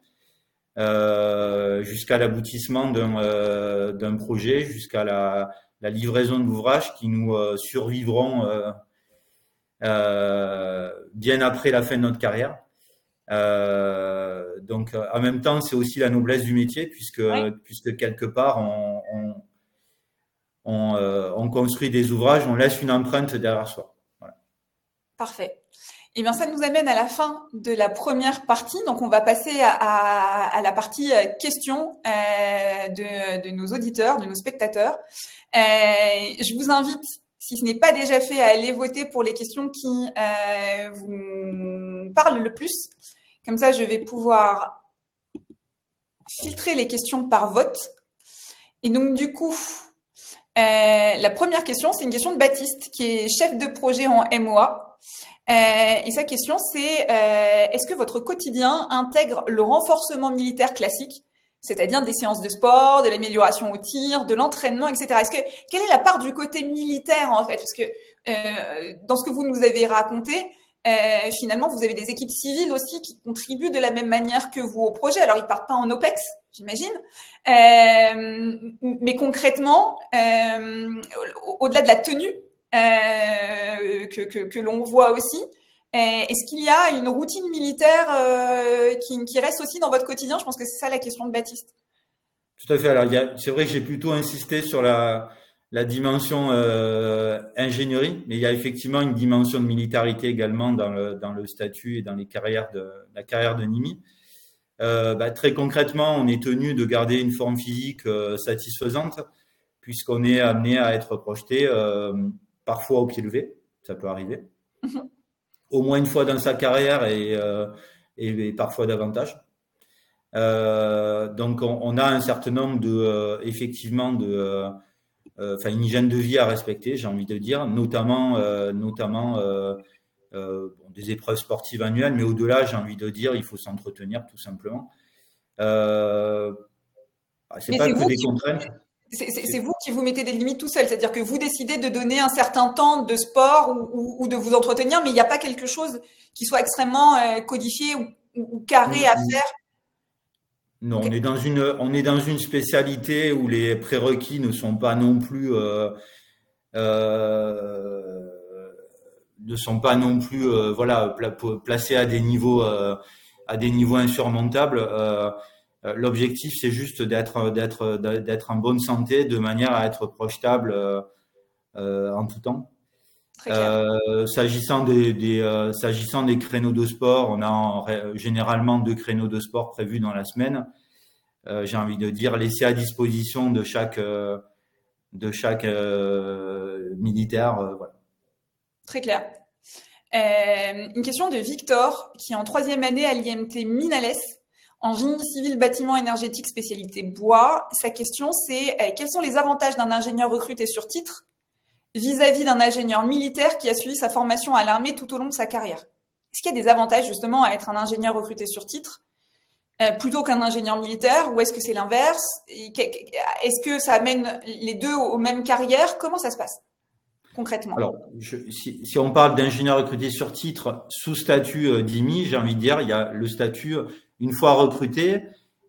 euh, jusqu'à l'aboutissement d'un euh, d'un projet, jusqu'à la, la, livraison de l'ouvrage qui nous survivront bien après la fin de notre carrière. Donc en même temps, c'est aussi la noblesse du métier puisque, puisque quelque part on, on on, euh, on, construit des ouvrages, on laisse une empreinte derrière soi. Voilà. Parfait. Eh bien, ça nous amène à la fin de la première partie. Donc, on va passer à, à, à la partie euh, questions euh, de, de, nos auditeurs, de nos spectateurs. Euh, je vous invite, si ce n'est pas déjà fait, à aller voter pour les questions qui euh, vous parlent le plus. Comme ça, je vais pouvoir filtrer les questions par vote. Et donc, du coup, euh, la première question, c'est une question de Baptiste, qui est chef de projet en MOA. Euh, et sa question, c'est euh, est-ce que votre quotidien intègre le renforcement militaire classique, c'est-à-dire des séances de sport, de l'amélioration au tir, de l'entraînement, etc. Est-ce que quelle est la part du côté militaire en fait? Parce que dans ce que vous nous avez raconté, euh, finalement, vous avez des équipes civiles aussi qui contribuent de la même manière que vous au projet. Alors, ils partent pas en OPEX, j'imagine, euh, mais concrètement, euh, au-delà de la tenue euh, que, l'on voit aussi, est-ce qu'il y a une routine militaire qui, qui, reste aussi dans votre quotidien? Je pense que c'est ça la question de Baptiste. Tout à fait. Alors, c'est vrai que j'ai plutôt insisté sur la la dimension euh, ingénierie, mais il y a effectivement une dimension de militarité également dans le, dans le statut et dans les carrières de la carrière de Nimi. Euh, bah, très concrètement, on est tenu de garder une forme physique euh, satisfaisante puisqu'on est amené à être projeté parfois au pied levé, ça peut arriver, au moins une fois dans sa carrière et, et, et parfois davantage. Donc on, on, a un certain nombre de effectivement de enfin une hygiène de vie à respecter, j'ai envie de dire, notamment, euh, notamment euh, bon, des épreuves sportives annuelles, mais au-delà, j'ai envie de dire, il faut s'entretenir tout simplement. Euh, c'est pas que des contraintes. C'est vous qui vous mettez des limites tout seul, c'est-à-dire que vous décidez de donner un certain temps de sport ou, ou, ou de vous entretenir, mais il n'y a pas quelque chose qui soit extrêmement euh, codifié ou, ou, carré à faire non, okay. on est dans une on est dans une spécialité où les prérequis ne sont pas non plus euh, euh, ne sont pas non plus euh, voilà placés à des niveaux euh, à des niveaux insurmontables. Euh, l'objectif c'est juste d'être d'être d'être en bonne santé de manière à être projetable en tout temps. S'agissant des, des s'agissant des créneaux de sport, on a en, généralement deux créneaux de sport prévus dans la semaine. Euh, j'ai envie de dire, laissé à disposition de chaque, euh, de chaque euh, militaire. voilà. Très clair. Euh, une question de Victor, qui est en troisième année à l'IMT Minales, en génie civil bâtiment énergétique spécialité bois. Sa question, c'est euh, quels sont les avantages d'un ingénieur recruté sur titre vis-à-vis d'un ingénieur militaire qui a suivi sa formation à l'armée tout au long de sa carrière. Est-ce qu'il y a des avantages justement à être un ingénieur recruté sur titre euh, plutôt qu'un ingénieur militaire ou est-ce que c'est l'inverse? Est-ce que ça amène les deux aux mêmes carrières Comment ça se passe concrètement? Alors, si, on parle d'ingénieur recruté sur titre sous statut euh, d'IMI, j'ai envie de dire, il y a le statut, une fois recruté,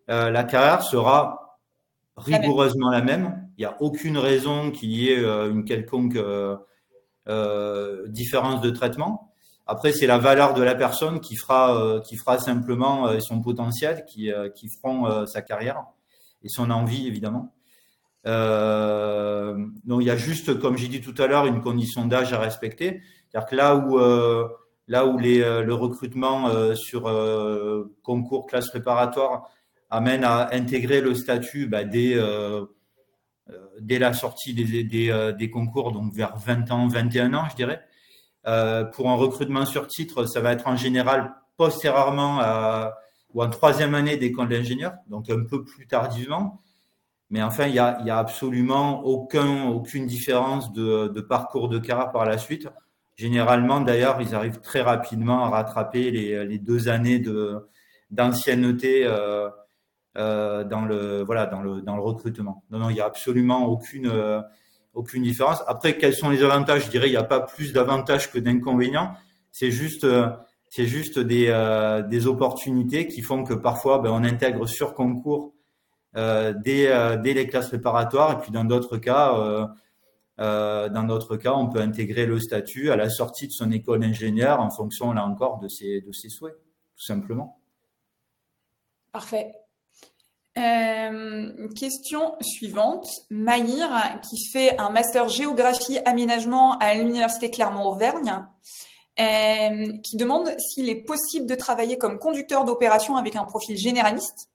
euh, la carrière sera rigoureusement la même. Il n'y a aucune raison qu'il y ait une quelconque différence de traitement. Après, c'est la valeur de la personne qui fera, euh, qui fera simplement euh, son potentiel, qui, euh, qui feront sa carrière et son envie, évidemment. donc, il y a juste, comme j'ai dit tout à l'heure, une condition d'âge à respecter. C'est-à-dire que là où, là où les, le recrutement sur concours classe préparatoire amène à intégrer le statut bah, dès, dès la sortie des, des, des, concours, donc vers 20 ans, 21 ans, je dirais. Euh, pour un recrutement sur titre, ça va être en général postérieurement à, ou en troisième année d'école d'ingénieur, donc un peu plus tardivement. Mais enfin, il n'y a, absolument aucun, aucune différence de, parcours de carrière par la suite. Généralement, d'ailleurs, ils arrivent très rapidement à rattraper les, deux années d'ancienneté euh, euh, dans, le, voilà, dans, le, dans le recrutement. Non, non, il n'y a absolument aucune, euh, aucune différence. Après, quels sont les avantages? Je dirais, il n'y a pas plus d'avantages que d'inconvénients. C'est juste, euh, c'est juste des, des opportunités qui font que parfois, ben, on intègre sur concours dès, dès, les classes préparatoires, et puis dans d'autres cas, dans d'autres cas, on peut intégrer le statut à la sortie de son école d'ingénieur en fonction, là encore, de ses, de ses souhaits, tout simplement. Parfait. Euh, question suivante. Maïr, qui fait un master géographie aménagement à l'Université Clermont-Auvergne, euh, qui demande s'il est possible de travailler comme conducteur d'opération avec un profil généraliste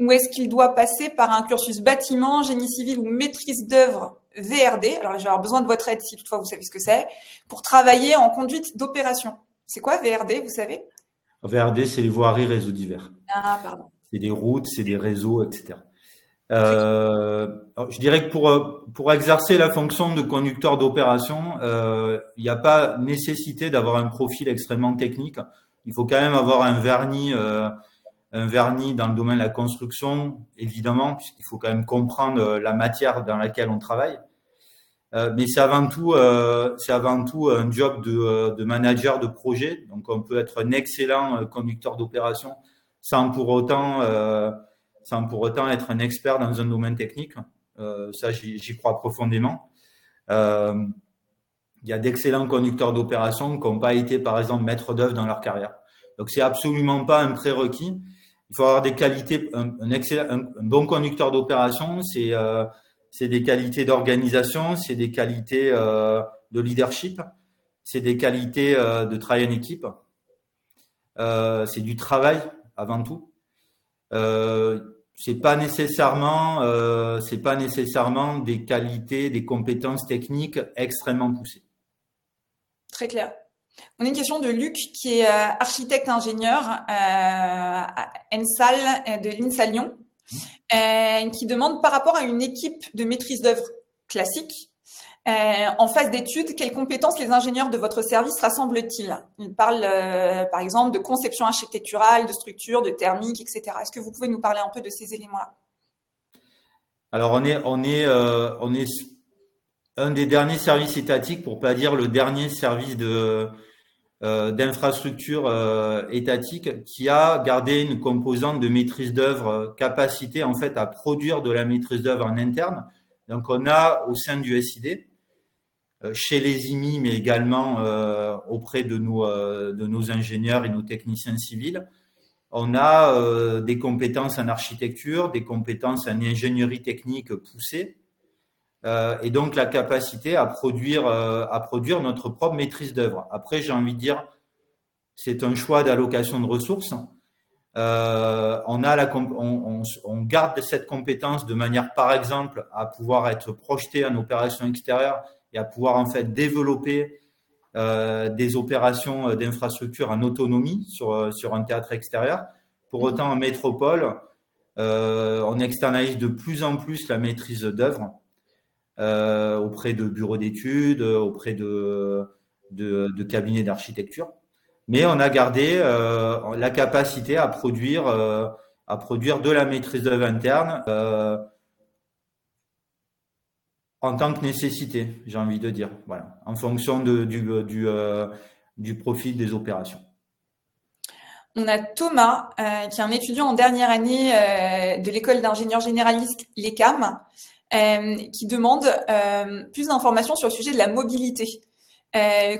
ou est-ce qu'il doit passer par un cursus bâtiment, génie civil ou maîtrise d'œuvre VRD Alors, j'ai besoin de votre aide si toutefois vous savez ce que c'est, pour travailler en conduite d'opération. C'est quoi VRD, vous savez? VRD, c'est les voiries réseaux divers. Ah, pardon c'est des routes, c'est des réseaux, etc. Euh, je dirais que pour, pour exercer la fonction de conducteur d'opération, euh, il n'y a pas nécessité d'avoir un profil extrêmement technique. Il faut quand même avoir un vernis, euh, un vernis dans le domaine de la construction, évidemment, puisqu'il faut quand même comprendre la matière dans laquelle on travaille. Euh, mais c'est avant tout, euh, c'est avant tout un job de, de, manager de projet. Donc, on peut être un excellent conducteur d'opération sans pour autant, euh, sans pour autant être un expert dans un domaine technique. Euh, ça, j'y crois profondément. Euh, il y a d'excellents conducteurs d'opération qui n'ont pas été, par exemple, maîtres d'œuvre dans leur carrière. Donc, c'est absolument pas un prérequis. Il faut avoir des qualités. Un, bon conducteur d'opération, c'est euh, des qualités d'organisation, c'est des qualités euh, de leadership, c'est des qualités euh, de travail en équipe, euh, c'est du travail avant tout. Euh, c'est pas nécessairement, euh, c'est pas nécessairement des qualités, des compétences techniques extrêmement poussées. Très clair. On a une question de Luc qui est euh, architecte ingénieur euh, à Ensal de l'INSA Lyon, mmh. qui demande par rapport à une équipe de maîtrise d'œuvre classique, euh, en phase d'études, quelles compétences les ingénieurs de votre service rassemblent-ils? Ils parlent euh, par exemple de conception architecturale, de structure, de thermique, etc. Est-ce que vous pouvez nous parler un peu de ces éléments-là? Alors euh, on est un des derniers services étatiques, pour pas dire le dernier service d'infrastructure étatique qui a gardé une composante de maîtrise d'œuvre, capacité en fait à produire de la maîtrise d'œuvre en interne. Donc on a au sein du SID chez les IMI, mais également euh, auprès de nos, euh, de nos ingénieurs et nos techniciens civils. On a des compétences en architecture, des compétences en ingénierie technique poussée, et donc la capacité à produire, à produire notre propre maîtrise d'œuvre. Après, j'ai envie de dire, c'est un choix d'allocation de ressources. Euh, on, a la, on, on, garde cette compétence de manière, par exemple, à pouvoir être projeté en opération extérieure et à pouvoir en fait développer des opérations d'infrastructure en autonomie sur, sur un théâtre extérieur. Pour autant, en métropole, on externalise de plus en plus la maîtrise d'œuvre auprès de bureaux d'études, auprès de, de, cabinets d'architecture. Mais on a gardé la capacité à produire, à produire de la maîtrise d'œuvre interne en tant que nécessité, j'ai envie de dire, voilà, en fonction de, du, du, euh, du, profit des opérations. On a Thomas, euh, qui est un étudiant en dernière année euh, de l'école d'ingénieurs généralistes, l'ECAM, qui demande plus d'informations sur le sujet de la mobilité.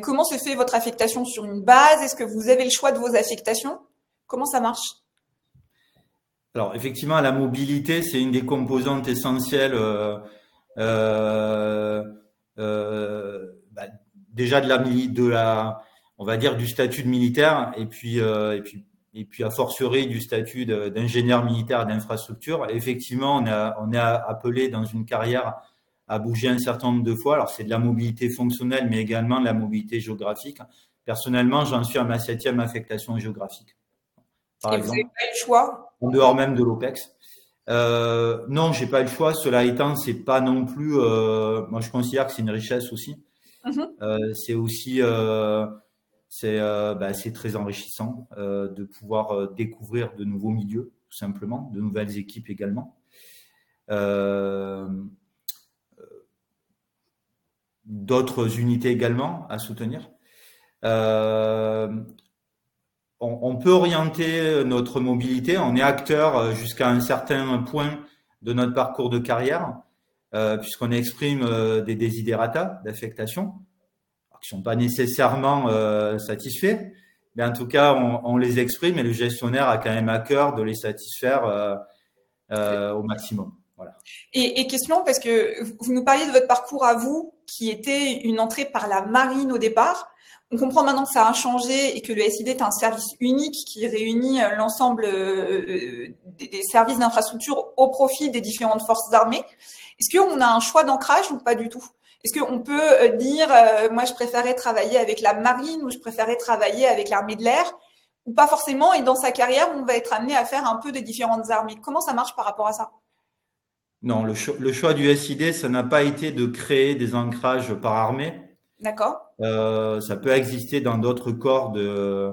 comment se fait votre affectation sur une base? Est-ce que vous avez le choix de vos affectations? Comment ça marche? Alors, effectivement, la mobilité, c'est une des composantes essentielles bah, déjà de la, de la, on va dire du statut de militaire et puis euh, et puis et puis a fortiori du statut d'ingénieur militaire d'infrastructure. Effectivement, on a on est appelé dans une carrière à bouger un certain nombre de fois. Alors c'est de la mobilité fonctionnelle, mais également de la mobilité géographique. Personnellement, j'en suis à ma septième affectation géographique. Par exemple, vous pas le choix? En dehors même de l'OPEX. Euh, non, j'ai pas le choix. Cela étant, c'est pas non plus. Euh, moi, je considère que c'est une richesse aussi. Mhm. Euh, c'est aussi, c'est, euh, bah, c'est très enrichissant de pouvoir découvrir de nouveaux milieux, tout simplement, de nouvelles équipes également. D'autres unités également à soutenir. On, peut orienter notre mobilité. On est acteur euh, jusqu'à un certain point de notre parcours de carrière, euh, puisqu'on exprime euh, des désidérata d'affectation, qui sont pas nécessairement satisfaits, mais en tout cas, on, les exprime et le gestionnaire a quand même à cœur de les satisfaire au maximum. Voilà. Et, et, question, parce que vous nous parliez de votre parcours à vous, qui était une entrée par la marine au départ. On comprend maintenant que ça a changé et que le SID est un service unique qui réunit euh, l'ensemble euh, euh, des services d'infrastructure au profit des différentes forces armées. Est-ce qu'on a un choix d'ancrage ou pas du tout? Est-ce qu'on peut dire, moi je préférais travailler avec la marine ou je préférais travailler avec l'armée de l'air? Ou pas forcément Et dans sa carrière, on va être amené à faire un peu des différentes armées? Comment ça marche par rapport à ça? Non, le, le choix du SID, ça n'a pas été de créer des ancrages par armée D'accord. Euh, ça peut exister dans d'autres corps de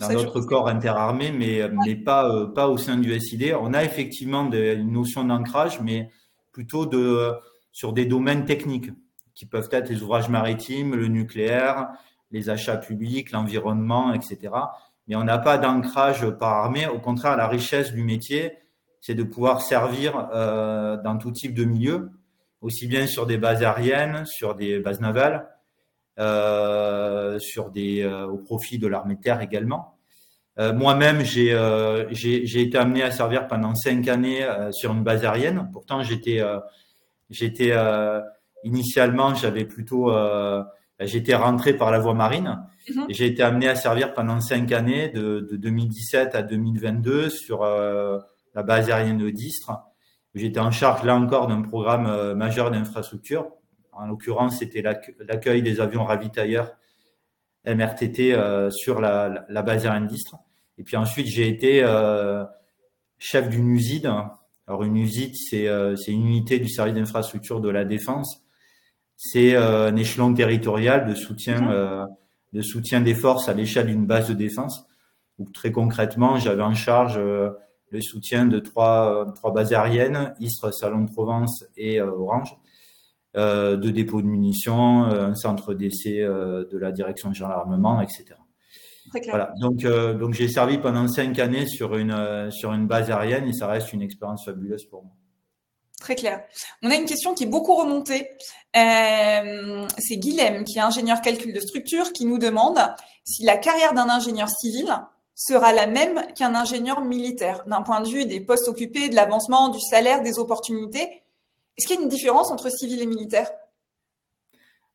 dans d'autres corps interarmés, mais mais pas euh, pas au sein du SID. On a effectivement des, une notion d'ancrage, mais plutôt de sur des domaines techniques qui peuvent être les ouvrages maritimes, le nucléaire, les achats publics, l'environnement, etc. Mais on n'a pas d'ancrage par armée. Au contraire, la richesse du métier, c'est de pouvoir servir euh, dans tout type de milieu, aussi bien sur des bases aériennes, sur des bases navales, euh, sur des, euh, au profit de l'armée de terre également. Euh, moi-même, j'ai j'ai été amené à servir pendant cinq années sur une base aérienne. Pourtant, j'étais j'étais initialement, j'avais plutôt j'étais rentré par la voie marine. Mhm. J'ai été amené à servir pendant cinq années, de, de 2017 à 2022, sur la base aérienne de Distre. J'étais en charge là encore d'un programme majeur d'infrastructure en l'occurrence, c'était l'accueil des avions ravitailleurs MRTT euh, sur la, base aérienne d'Istre. Et puis ensuite, j'ai été euh, chef d'une usine. Alors une usine, euh, c'est une unité du service d'infrastructure de la défense. C'est un échelon territorial de soutien, mhm. de soutien des forces à l'échelle d'une base de défense. Où très concrètement, j'avais en charge le soutien de trois, trois bases aériennes, Istres, Salon de Provence et Orange de dépôt de munitions, euh, un centre d'essai euh, de la direction générale armement, etc. Voilà. Donc, donc j'ai servi pendant cinq années sur une sur une base aérienne et ça reste une expérience fabuleuse pour moi. Très clair. On a une question qui est beaucoup remontée. Euh, c'est Guilhem, qui est ingénieur calcul de structure, qui nous demande si la carrière d'un ingénieur civil sera la même qu'un ingénieur militaire, d'un point de vue des postes occupés, de l'avancement, du salaire, des opportunités. Est-ce qu'il y a une différence entre civil et militaire?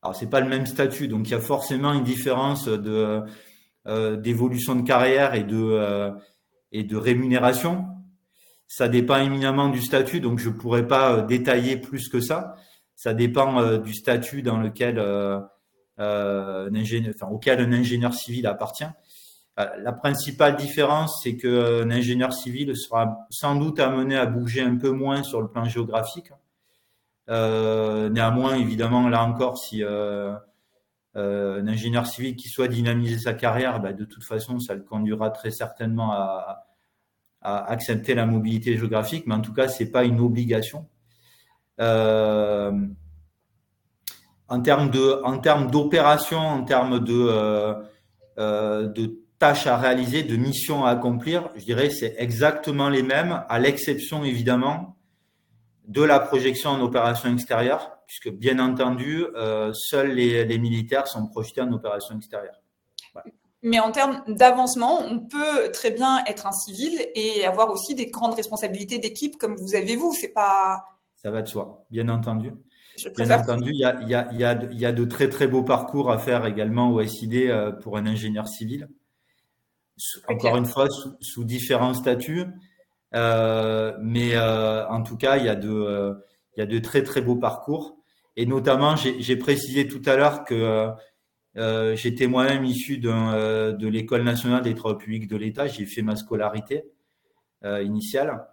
Alors, c'est pas le même statut, donc il y a forcément une différence euh, d'évolution de carrière et de euh, et de rémunération. Ça dépend éminemment du statut, donc je pourrais pas euh, détailler plus que ça. Ça dépend du statut dans lequel auquel un ingénieur civil appartient. La principale différence, c'est qu'un ingénieur civil sera sans doute amené à bouger un peu moins sur le plan géographique. Néanmoins, évidemment, là encore, si un ingénieur civil qui souhaite dynamiser sa carrière, bah, de toute façon, ça le conduira très certainement à, accepter la mobilité géographique, mais en tout cas, c'est pas une obligation. Euh, en termes de, en termes d'opération, en termes de, euh, euh, tâches à réaliser, de missions à accomplir, je dirais c'est exactement les mêmes, à l'exception évidemment de la projection en opération extérieure, puisque bien entendu, seuls les, les, militaires sont projetés en opération extérieure. Mais en termes d'avancement, on peut très bien être un civil et avoir aussi des grandes responsabilités d'équipe comme vous avez vous. C'est pas. Ça va de soi, bien entendu. Bien entendu, il y a, il, y a, il, y a, il y a de très très beaux parcours à faire également au SID euh, pour un ingénieur civil. Encore une fois, sous, différents statuts. Euh, mais euh, en tout cas, il y, a de, euh, il y a de très très beaux parcours. Et notamment, j'ai précisé tout à l'heure que euh, j'étais moi-même issu euh, de l'école nationale des travaux publics de l'État. J'ai fait ma scolarité euh, initiale.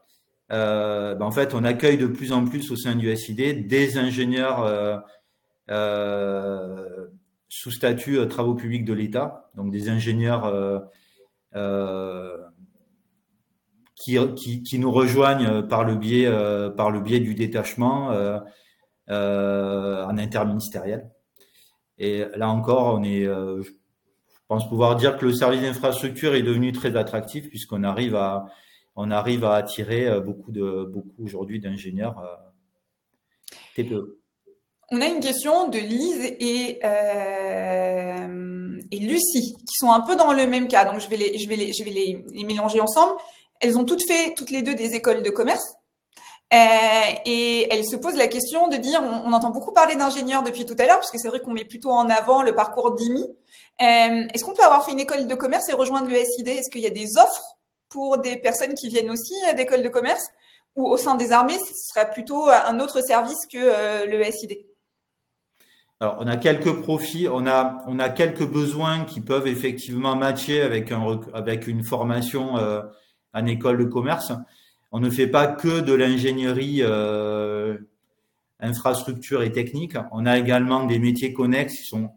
Ben, en fait, on accueille de plus en plus au sein du SID des ingénieurs sous statut travaux publics de l'État, donc des ingénieurs qui, qui, qui, nous rejoignent par le biais, par le biais du détachement en interministériel. Et là encore, on est, euh, je pense pouvoir dire que le service d'infrastructure est devenu très attractif puisqu'on arrive à, on arrive à attirer euh, beaucoup de, beaucoup aujourd'hui d'ingénieurs euh, TPE. On a une question de Lise et, euh, et Lucie qui sont un peu dans le même cas. Donc je vais les, je vais les, je vais les, les mélanger ensemble. Elles ont toutes fait, toutes les deux, des écoles de commerce. Euh, et elle se pose la question de dire, on, entend beaucoup parler d'ingénieurs depuis tout à l'heure, parce que c'est vrai qu'on met plutôt en avant le parcours d'IMI. Euh, est-ce qu'on peut avoir fait une école de commerce et rejoindre le SID Est-ce qu'il y a des offres pour des personnes qui viennent aussi d'école de commerce? Ou au sein des armées, ce serait plutôt un autre service que euh, le SID alors, on a quelques profils, on a, quelques besoins qui peuvent effectivement matcher avec, un, avec une formation euh, en école de commerce on ne fait pas que de l'ingénierie euh, infrastructure et technique. On a également des métiers connexes qui sont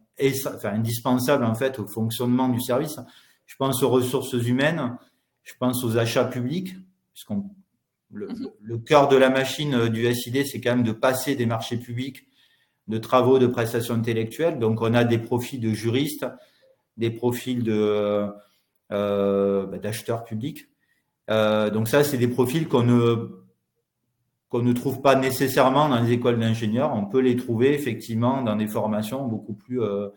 indispensables en fait au fonctionnement du service. Je pense aux ressources humaines, je pense aux achats publics, puisqu'on le, mhm. le, cœur de la machine du SID, c'est quand même de passer des marchés publics de travaux de prestations intellectuelles. Donc, on a des profils de juristes, des profils de euh, bah, d'acheteurs publics. Euh, donc ça, c'est des profils qu'on ne qu'on ne trouve pas nécessairement dans les écoles d'ingénieurs. On peut les trouver effectivement dans des formations beaucoup plus euh,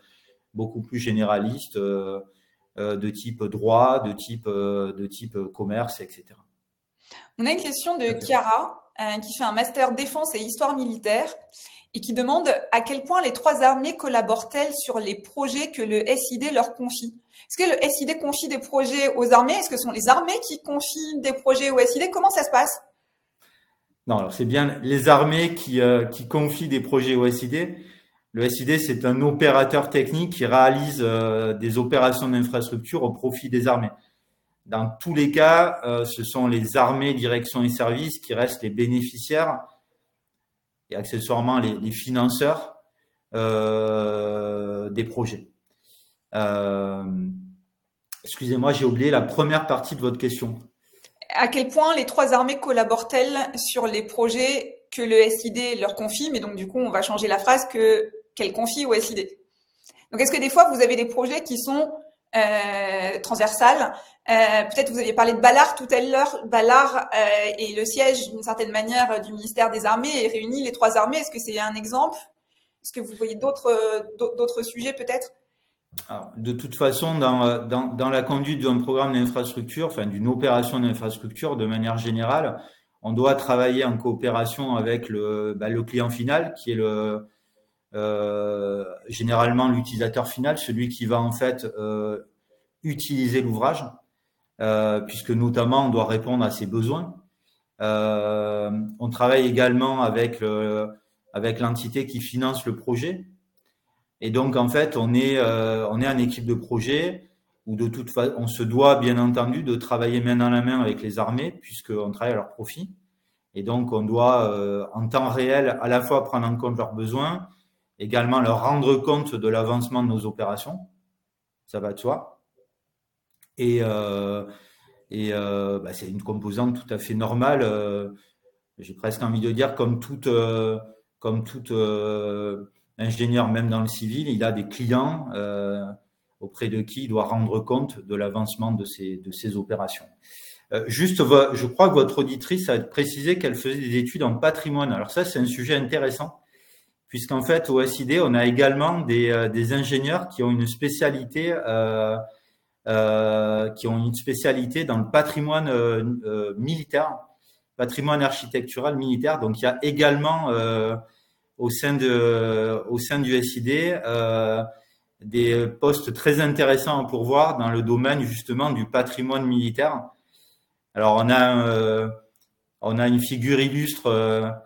beaucoup plus généralistes euh, de type droit, de type de type commerce, etc. On a une question de Chiara qui fait un master défense et histoire militaire et qui demande à quel point les trois armées collaborent-elles sur les projets que le SID leur confie? Est-ce que le SID confie des projets aux armées? Est-ce que ce sont les armées qui confient des projets au SID Comment ça se passe? Non, alors c'est bien les armées qui, euh, qui confient des projets au SID. Le SID, c'est un opérateur technique qui réalise euh, des opérations d'infrastructure au profit des armées. Dans tous les cas, euh, ce sont les armées, directions et services qui restent les bénéficiaires et accessoirement les, financeurs des projets. Euh, excusez-moi, j'ai oublié la première partie de votre question. À quel point les trois armées collaborent-elles sur les projets que le SID leur confie? Mais donc, du coup, on va changer la phrase que qu'elle confie au SID. Donc, est-ce que des fois, vous avez des projets qui sont euh, transversales? Euh, peut-être vous aviez parlé de Ballard tout à l'heure. Ballard euh, est le siège d'une certaine manière du ministère des Armées et réunit les trois armées. Est-ce que c'est un exemple? Est-ce que vous voyez d'autres d'autres sujets peut-être? De toute façon, dans, dans, la conduite d'un programme d'infrastructure, enfin d'une opération d'infrastructure, de manière générale, on doit travailler en coopération avec le, bah, client final, qui est euh, généralement l'utilisateur final, celui qui va en fait euh, utiliser l'ouvrage. Euh, puisque notamment on doit répondre à ses besoins. Euh, on travaille également avec le, avec l'entité qui finance le projet. Et donc, en fait, on est, on est en équipe de projet où de toute façon, on se doit bien entendu de travailler main dans la main avec les armées puisqu'on travaille à leur profit. Et donc, on doit en temps réel à la fois prendre en compte leurs besoins, également leur rendre compte de l'avancement de nos opérations. Ça va de soi. Et, euh, et euh, bah, c'est une composante tout à fait normale. Euh, j'ai presque envie de dire comme toute, comme toute ingénieur, même dans le civil, il a des clients auprès de qui il doit rendre compte de l'avancement de ces, de ces opérations. juste, je crois que votre auditrice a précisé qu'elle faisait des études en patrimoine. Alors ça, c'est un sujet intéressant puisqu'en fait, au SID, on a également des, euh, des ingénieurs qui ont une spécialité, euh, euh, qui ont une spécialité dans le patrimoine euh, militaire, patrimoine architectural militaire. Donc, il y a également au sein de, au sein du SID des postes très intéressants à pourvoir dans le domaine justement du patrimoine militaire. Alors, on a, on a une figure illustre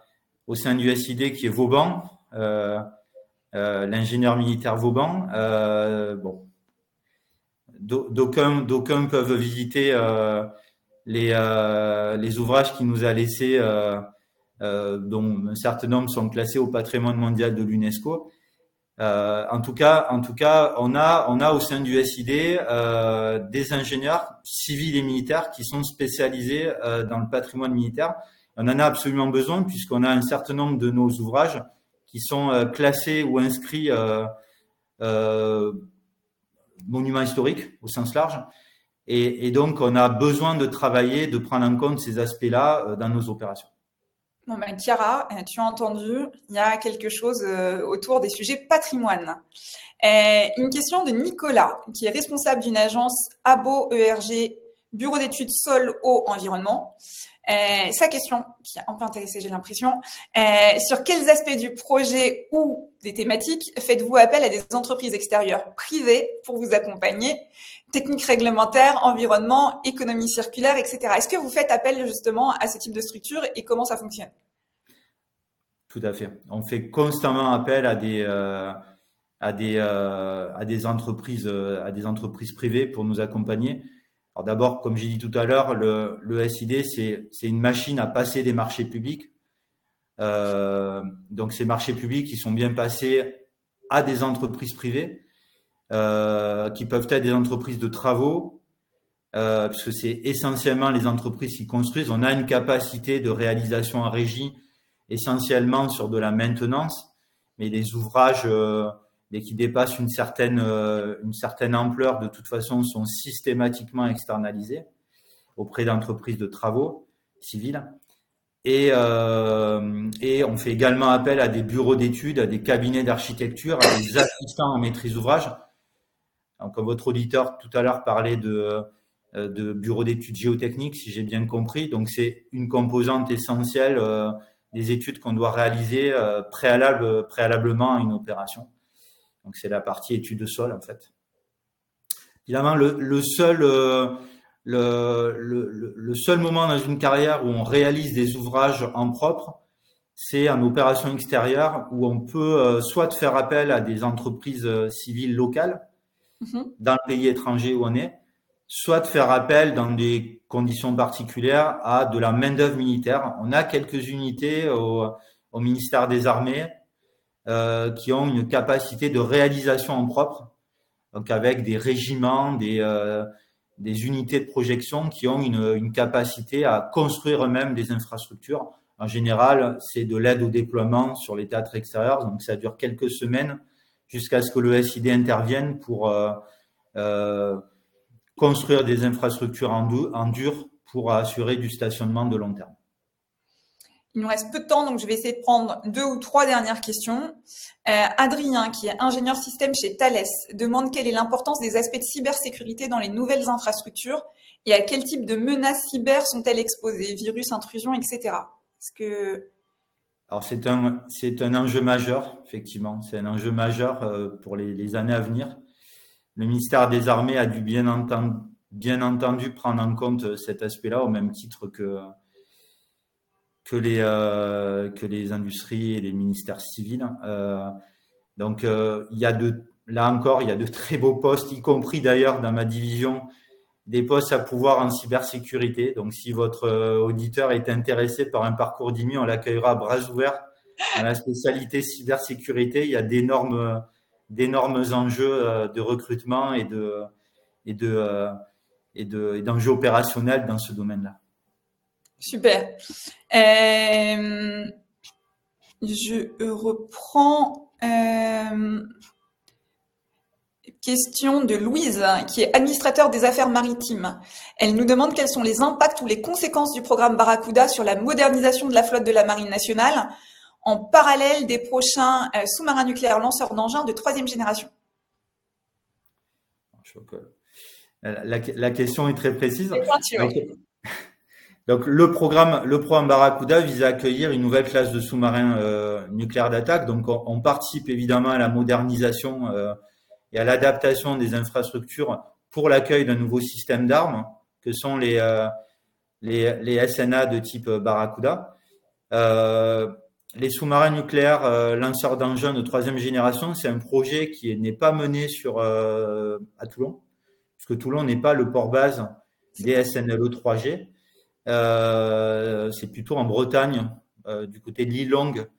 au sein du SID qui est Vauban, euh, euh, l'ingénieur militaire Vauban. Euh, bon, d'aucuns, d'aucuns peuvent visiter les, les ouvrages qu'il nous a laissés, dont un certain nombre sont classés au patrimoine mondial de l'UNESCO. Euh, en tout cas, en tout cas, on a, on a au sein du SID euh, des ingénieurs civils et militaires qui sont spécialisés euh, dans le patrimoine militaire. On en a absolument besoin puisqu'on a un certain nombre de nos ouvrages qui sont euh, classés ou inscrits euh, euh, monuments historiques au sens large. Et, et, donc, on a besoin de travailler, de prendre en compte ces aspects-là dans nos opérations. Bon ben, Chiara, tu as entendu, il y a quelque chose autour des sujets patrimoine. une question de Nicolas, qui est responsable d'une agence ABO ERG, Bureau d'études Sol, Eau, Environnement. Euh, sa question, qui a un peu intéressé, j'ai l'impression, euh, sur quels aspects du projet ou des thématiques faites-vous appel à des entreprises extérieures privées pour vous accompagner Techniques réglementaires, environnement, économie circulaire, etc. Est-ce que vous faites appel justement à ce type de structure et comment ça fonctionne? Tout à fait. On fait constamment appel à des, entreprises, privées pour nous accompagner. Alors d'abord, comme j'ai dit tout à l'heure, le, le, SID, c'est une machine à passer des marchés publics. Euh, donc ces marchés publics, qui sont bien passés à des entreprises privées, euh, qui peuvent être des entreprises de travaux, euh, parce que c'est essentiellement les entreprises qui construisent. On a une capacité de réalisation en régie essentiellement sur de la maintenance, mais des ouvrages euh, qui dépassent une certaine, euh, une certaine ampleur, de toute façon, sont systématiquement externalisés auprès d'entreprises de travaux civils. Et, euh, et on fait également appel à des bureaux d'études, à des cabinets d'architecture, à des assistants en maîtrise votre auditeur tout à l'heure parlait de, euh, de bureaux d'études géotechniques, si j'ai bien compris. Donc, c'est une composante essentielle euh, des études qu'on doit réaliser euh, préalable, préalablement à une opération. Donc c'est la partie étude de sol en fait. Évidemment, le, seul, euh, le, le, seul moment dans une carrière où on réalise des ouvrages en propre, c'est en opération extérieure où on peut soit faire appel à des entreprises civiles locales mm-hmm. dans le pays étranger où on est, soit de faire appel dans des conditions particulières à de la main-d'œuvre militaire. On a quelques unités au, ministère des Armées euh, qui ont une capacité de réalisation en propre, donc avec des régiments, des, euh, des unités de projection qui ont une, une capacité à construire eux-mêmes des infrastructures. En général, c'est de l'aide au déploiement sur les théâtres extérieurs, donc ça dure quelques semaines jusqu'à ce que le SID intervienne pour euh, euh, construire des infrastructures en, dur pour assurer du stationnement de long terme. Il nous reste peu de temps, donc je vais essayer de prendre deux ou trois dernières questions. Euh, Adrien, qui est ingénieur système chez Thales, demande quelle est l'importance des aspects de cybersécurité dans les nouvelles infrastructures et à quel type de menaces cyber sont-elles exposées, virus, intrusion, etc. alors c'est un c'est un enjeu majeur, effectivement, c'est un enjeu majeur euh, pour les, années à venir. Le ministère des Armées a dû bien entendu, bien entendu prendre en compte cet aspect-là, au même titre que que les, euh, que les industries et les ministères civils. Euh, Donc, il y a de, là encore, il y a de très beaux postes, y compris d'ailleurs dans ma division, des postes à pouvoir en cybersécurité. Donc, si votre auditeur est intéressé par un parcours d'IMI, on l'accueillera à bras ouverts dans la spécialité cybersécurité. Il y a d'énormes, enjeux de recrutement et de, et de, et d'enjeux opérationnels dans ce domaine-là. Super. Euh, je reprends. Euh, question de Louise, qui est administrateur des affaires maritimes. Elle nous demande quels sont les impacts ou les conséquences du programme Barracuda sur la modernisation de la flotte de la Marine nationale en parallèle des prochains euh, sous-marins nucléaires lanceurs d'engins de troisième génération. La, question est très précise. Donc, le programme, le programme Barracuda vise à accueillir une nouvelle classe de sous-marins euh, nucléaires d'attaque. Donc, on, participe évidemment à la modernisation euh, et à l'adaptation des infrastructures pour l'accueil d'un nouveau système d'armes que sont les, euh, les, SNA de type Barracuda. les sous-marins nucléaires lanceurs d'engins de troisième génération, c'est un projet qui n'est pas mené sur à Toulon parce que Toulon n'est pas le port base des SNLE 3G. Euh, c'est plutôt en Bretagne, euh, du côté de l'île Longue.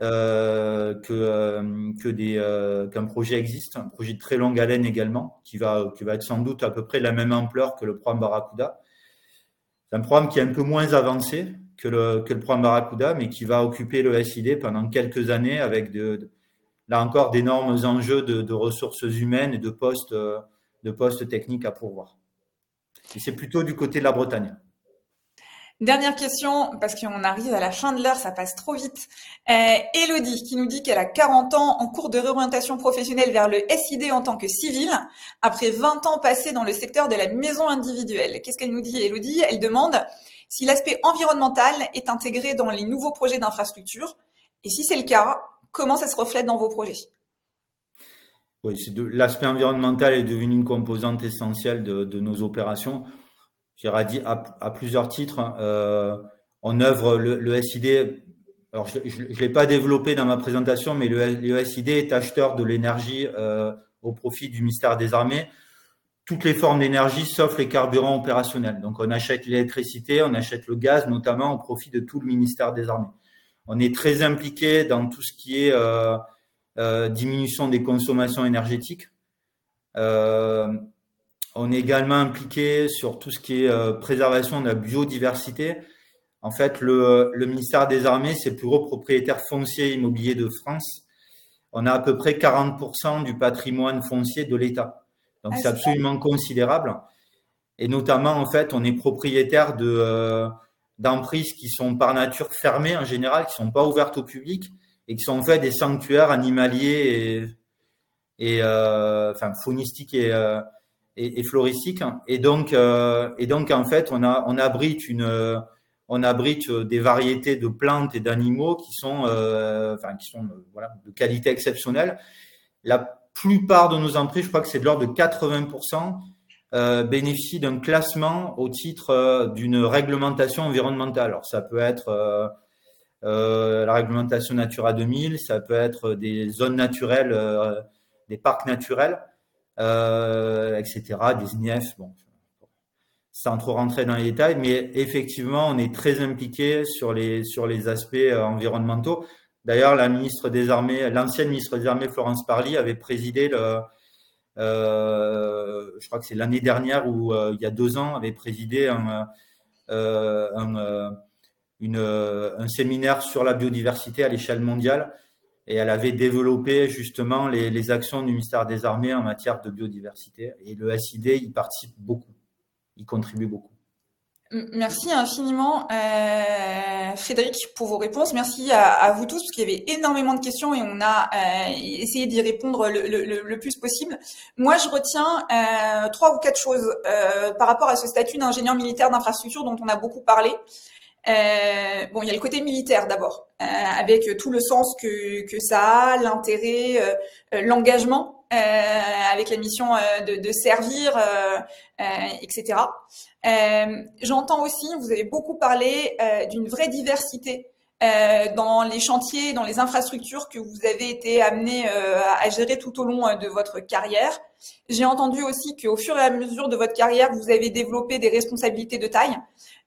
Euh, que, que des, qu'un projet existe, un projet de très longue haleine également, qui va, qui va être sans doute à peu près de la même ampleur que le programme Barracuda. C'est un programme qui est un peu moins avancé que le, que le programme Barracuda, mais qui va occuper le SID pendant quelques années avec de, là encore d'énormes enjeux de, de, ressources humaines et de postes de postes techniques à pourvoir. Et c'est plutôt du côté de la Bretagne. Dernière question, parce qu'on arrive à la fin de l'heure, ça passe trop vite. Euh, Elodie, qui nous dit qu'elle a 40 ans en cours de réorientation professionnelle vers le SID en tant que civile, après 20 ans passés dans le secteur de la maison individuelle. Qu'est-ce qu'elle nous dit, Elodie? Elle demande si l'aspect environnemental est intégré dans les nouveaux projets d'infrastructure, et si c'est le cas, comment ça se reflète dans vos projets? Oui, l'aspect environnemental est devenu une composante essentielle de, de nos opérations. J'irai dit à, à, plusieurs titres. Hein. Euh, on œuvre le, SID. Alors, je ne l'ai pas développé dans ma présentation, mais le, SID est acheteur de l'énergie euh, au profit du ministère des Armées. Toutes les formes d'énergie, sauf les carburants opérationnels. Donc, on achète l'électricité, on achète le gaz, notamment au profit de tout le ministère des Armées. On est très impliqué dans tout ce qui est euh, diminution des consommations énergétiques. On est également impliqué sur tout ce qui est euh, préservation de la biodiversité. En fait, le, le ministère des Armées, c'est le plus gros propriétaire foncier immobilier de France. On a à peu près 40% du patrimoine foncier de l'État. Donc, ah, c'est absolument considérable. Et notamment, en fait, on est propriétaire de d'emprises qui sont par nature fermées en général, qui sont pas ouvertes au public et qui sont en fait des sanctuaires animaliers et, et euh, enfin faunistiques et, euh, et, et, floristiques. Et donc, euh, et donc en fait, on a on abrite une on abrite des variétés de plantes et d'animaux qui sont euh, enfin qui sont voilà de qualité exceptionnelle. La plupart de nos emprises, je crois que c'est de l'ordre de 80%, euh, bénéficient d'un classement au titre d'une réglementation environnementale. Alors ça peut être euh, la réglementation Natura 2000, ça peut être des zones naturelles, euh, des parcs naturels, euh, etc., des INEF, bon, sans trop rentrer dans les détails, mais effectivement, on est très impliqué sur les, aspects environnementaux. D'ailleurs, la ministre des Armées, l'ancienne ministre des Armées, Florence Parly, avait présidé le, euh, je crois que c'est l'année dernière ou il y a deux ans, avait présidé euh, un séminaire sur la biodiversité à l'échelle mondiale et elle avait développé justement les, les, actions du ministère des Armées en matière de biodiversité. Et le SID y participe beaucoup, il contribue beaucoup. Merci infiniment, euh, Frédéric, pour vos réponses. Merci à, à vous tous, parce qu'il y avait énormément de questions et on a euh, essayé d'y répondre le, le, le, plus possible. Moi, je retiens euh, trois ou quatre choses euh, par rapport à ce statut d'ingénieur militaire d'infrastructure dont on a beaucoup parlé. Euh, bon, il y a le côté militaire d'abord, euh, avec tout le sens que, que ça a, l'intérêt, euh, l'engagement avec la mission de, de, servir, etc. J'entends aussi, vous avez beaucoup parlé d'une vraie diversité dans les chantiers, dans les infrastructures que vous avez été amené à gérer tout au long de votre carrière. J'ai entendu aussi qu'au fur et à mesure de votre carrière, vous avez développé des responsabilités de taille.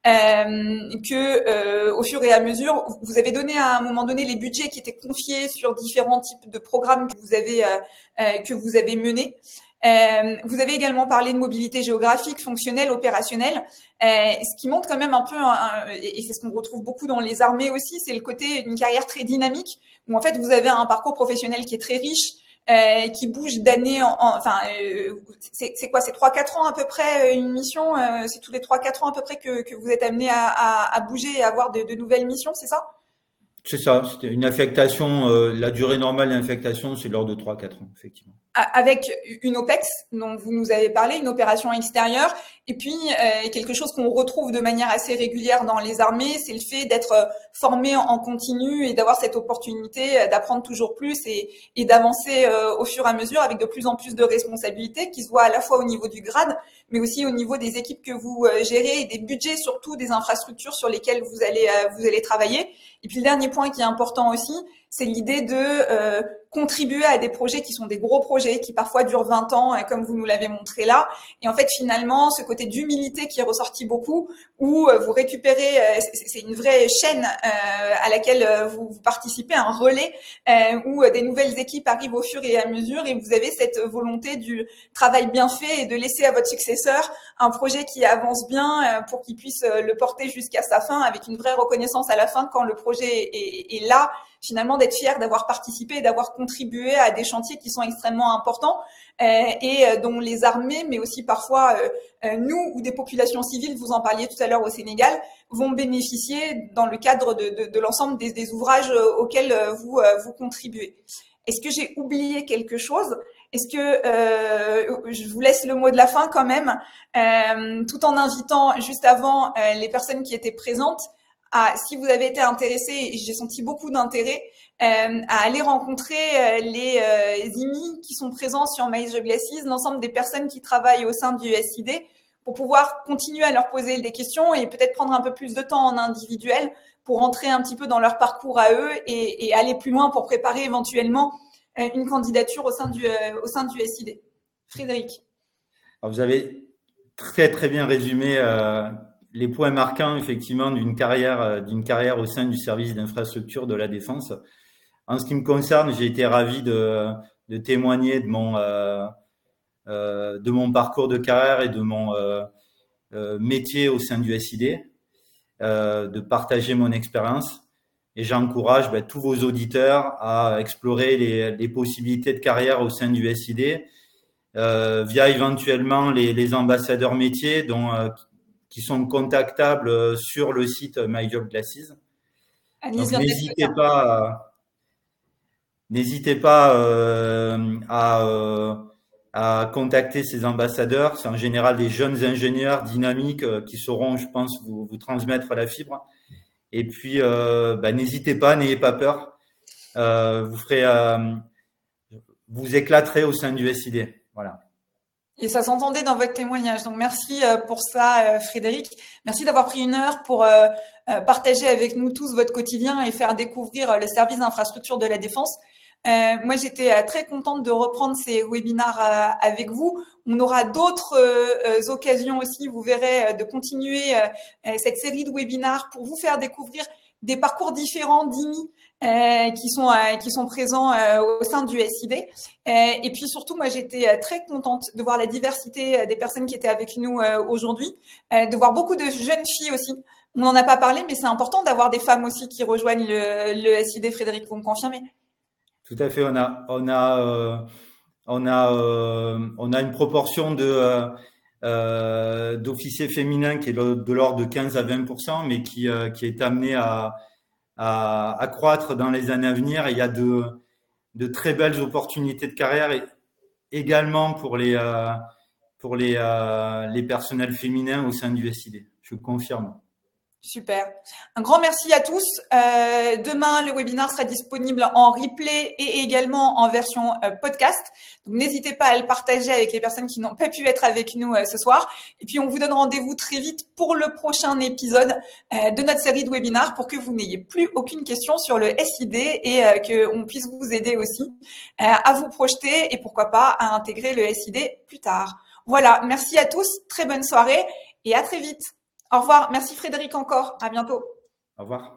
Euh, que euh, au fur et à mesure, vous avez donné à un moment donné les budgets qui étaient confiés sur différents types de programmes que vous avez euh, que vous avez menés. vous avez également parlé de mobilité géographique, fonctionnelle, opérationnelle, ce qui montre quand même un peu, et c'est ce qu'on retrouve beaucoup dans les armées aussi, c'est le côté d'une carrière très dynamique, où en fait vous avez un parcours professionnel qui est très riche, euh, qui bouge d'année en, enfin euh, c'est quoi c'est trois quatre ans à peu près euh, une mission c'est tous les trois quatre ans à peu près que, que vous êtes amené à, à, à, bouger et à avoir de, de nouvelles missions c'est ça? C'est ça une affectation la durée normale d'infectation c'est lors de trois quatre ans effectivement avec une OPEX dont vous nous avez parlé, une opération extérieure, et puis euh, quelque chose qu'on retrouve de manière assez régulière dans les armées, c'est le fait d'être euh, formé en continu et d'avoir cette opportunité euh, d'apprendre toujours plus et, d'avancer au fur et à mesure avec de plus en plus de responsabilités qui se voient à la fois au niveau du grade, mais aussi au niveau des équipes que vous gérez et des budgets surtout des infrastructures sur lesquelles vous allez vous allez travailler. Et puis le dernier point qui est important aussi, c'est l'idée de euh, contribuer à des projets qui sont des gros projets, qui parfois durent 20 ans, comme vous nous l'avez montré là. Et en fait, finalement, ce côté d'humilité qui est ressorti beaucoup, où euh, vous récupérez, euh, c'est une vraie chaîne à laquelle vous, participez, un relais, où des nouvelles équipes arrivent au fur et à mesure, et vous avez cette volonté du travail bien fait et de laisser à votre successeur un projet qui avance bien pour qu'il puisse le porter jusqu'à sa fin, avec une vraie reconnaissance à la fin quand le projet est là finalement d'être fier d'avoir participé et d'avoir contribué à des chantiers qui sont extrêmement importants euh, et euh, dont les armées, mais aussi parfois euh, nous ou des populations civiles, vous en parliez tout à l'heure au Sénégal, vont bénéficier dans le cadre de, de, l'ensemble des, des, ouvrages auxquels vous, vous contribuez. Est-ce que j'ai oublié quelque chose? Est-ce que euh, je vous laisse le mot de la fin quand même, euh, tout en invitant juste avant euh, les personnes qui étaient présentes si vous avez été intéressé, j'ai senti beaucoup d'intérêt, euh, à aller rencontrer euh, les euh, IMI qui sont présents sur Maïs Glacis, l'ensemble des personnes qui travaillent au sein du SID, pour pouvoir continuer à leur poser des questions et peut-être prendre un peu plus de temps en individuel pour entrer un petit peu dans leur parcours à eux et, aller plus loin pour préparer éventuellement euh, une candidature au sein du, au sein du SID. Frédéric. Vous avez très très bien résumé les points marquants effectivement d'une carrière, euh, d'une carrière au sein du service d'infrastructure de la défense. En ce qui me concerne, j'ai été ravi de, témoigner de mon, euh, euh, de mon parcours de carrière et de mon métier au sein du SID, de partager mon expérience. Et j'encourage ben, tous vos auditeurs à explorer les, les, possibilités de carrière au sein du SID via éventuellement les, les ambassadeurs métiers dont qui sont contactables euh, sur le site My Job Glasses. N'hésitez pas, n'hésitez pas euh, à, euh, à, contacter ces ambassadeurs. C'est en général des jeunes ingénieurs dynamiques qui sauront, je pense, vous, vous transmettre la fibre. Et puis, bah, n'hésitez pas, n'ayez pas peur. vous ferez, vous éclaterez au sein du SID. Voilà. Et ça s'entendait dans votre témoignage. Donc merci euh, pour ça, euh, Frédéric. Merci d'avoir pris une heure pour euh, partager avec nous tous votre quotidien et faire découvrir les services d'infrastructure de la défense. moi, j'étais très contente de reprendre ces webinars avec vous. On aura d'autres occasions aussi, vous verrez, de continuer cette série de webinars pour vous faire découvrir des parcours différents d'IMI euh, qui sont euh, qui sont présents euh, au sein du SID. et puis surtout, moi, j'étais très contente de voir la diversité des personnes qui étaient avec nous aujourd'hui, de voir beaucoup de jeunes filles aussi. On n'en a pas parlé, mais c'est important d'avoir des femmes aussi qui rejoignent le, le SID. Frédéric, vous me confirmez? Tout à fait. On a on a on a on a une proportion de d'officiers féminins qui est de l'ordre de 15 à 20 mais qui qui est amené à à, accroître dans les années à venir. il y a de, de très belles opportunités de carrière également pour les, euh, pour les, euh, les personnels féminins au sein du SID. Je confirme. Super. Un grand merci à tous. Euh, demain, le webinaire sera disponible en replay et également en version euh, podcast. Donc, n'hésitez pas à le partager avec les personnes qui n'ont pas pu être avec nous euh, ce soir. Et puis, on vous donne rendez-vous très vite pour le prochain épisode de notre série de webinaires pour que vous n'ayez plus aucune question sur le SID et qu'on puisse vous aider aussi à vous projeter et pourquoi pas à intégrer le SID plus tard. Voilà. Merci à tous. Très bonne soirée et à très vite. Au revoir. Merci Frédéric encore. À bientôt. Au revoir.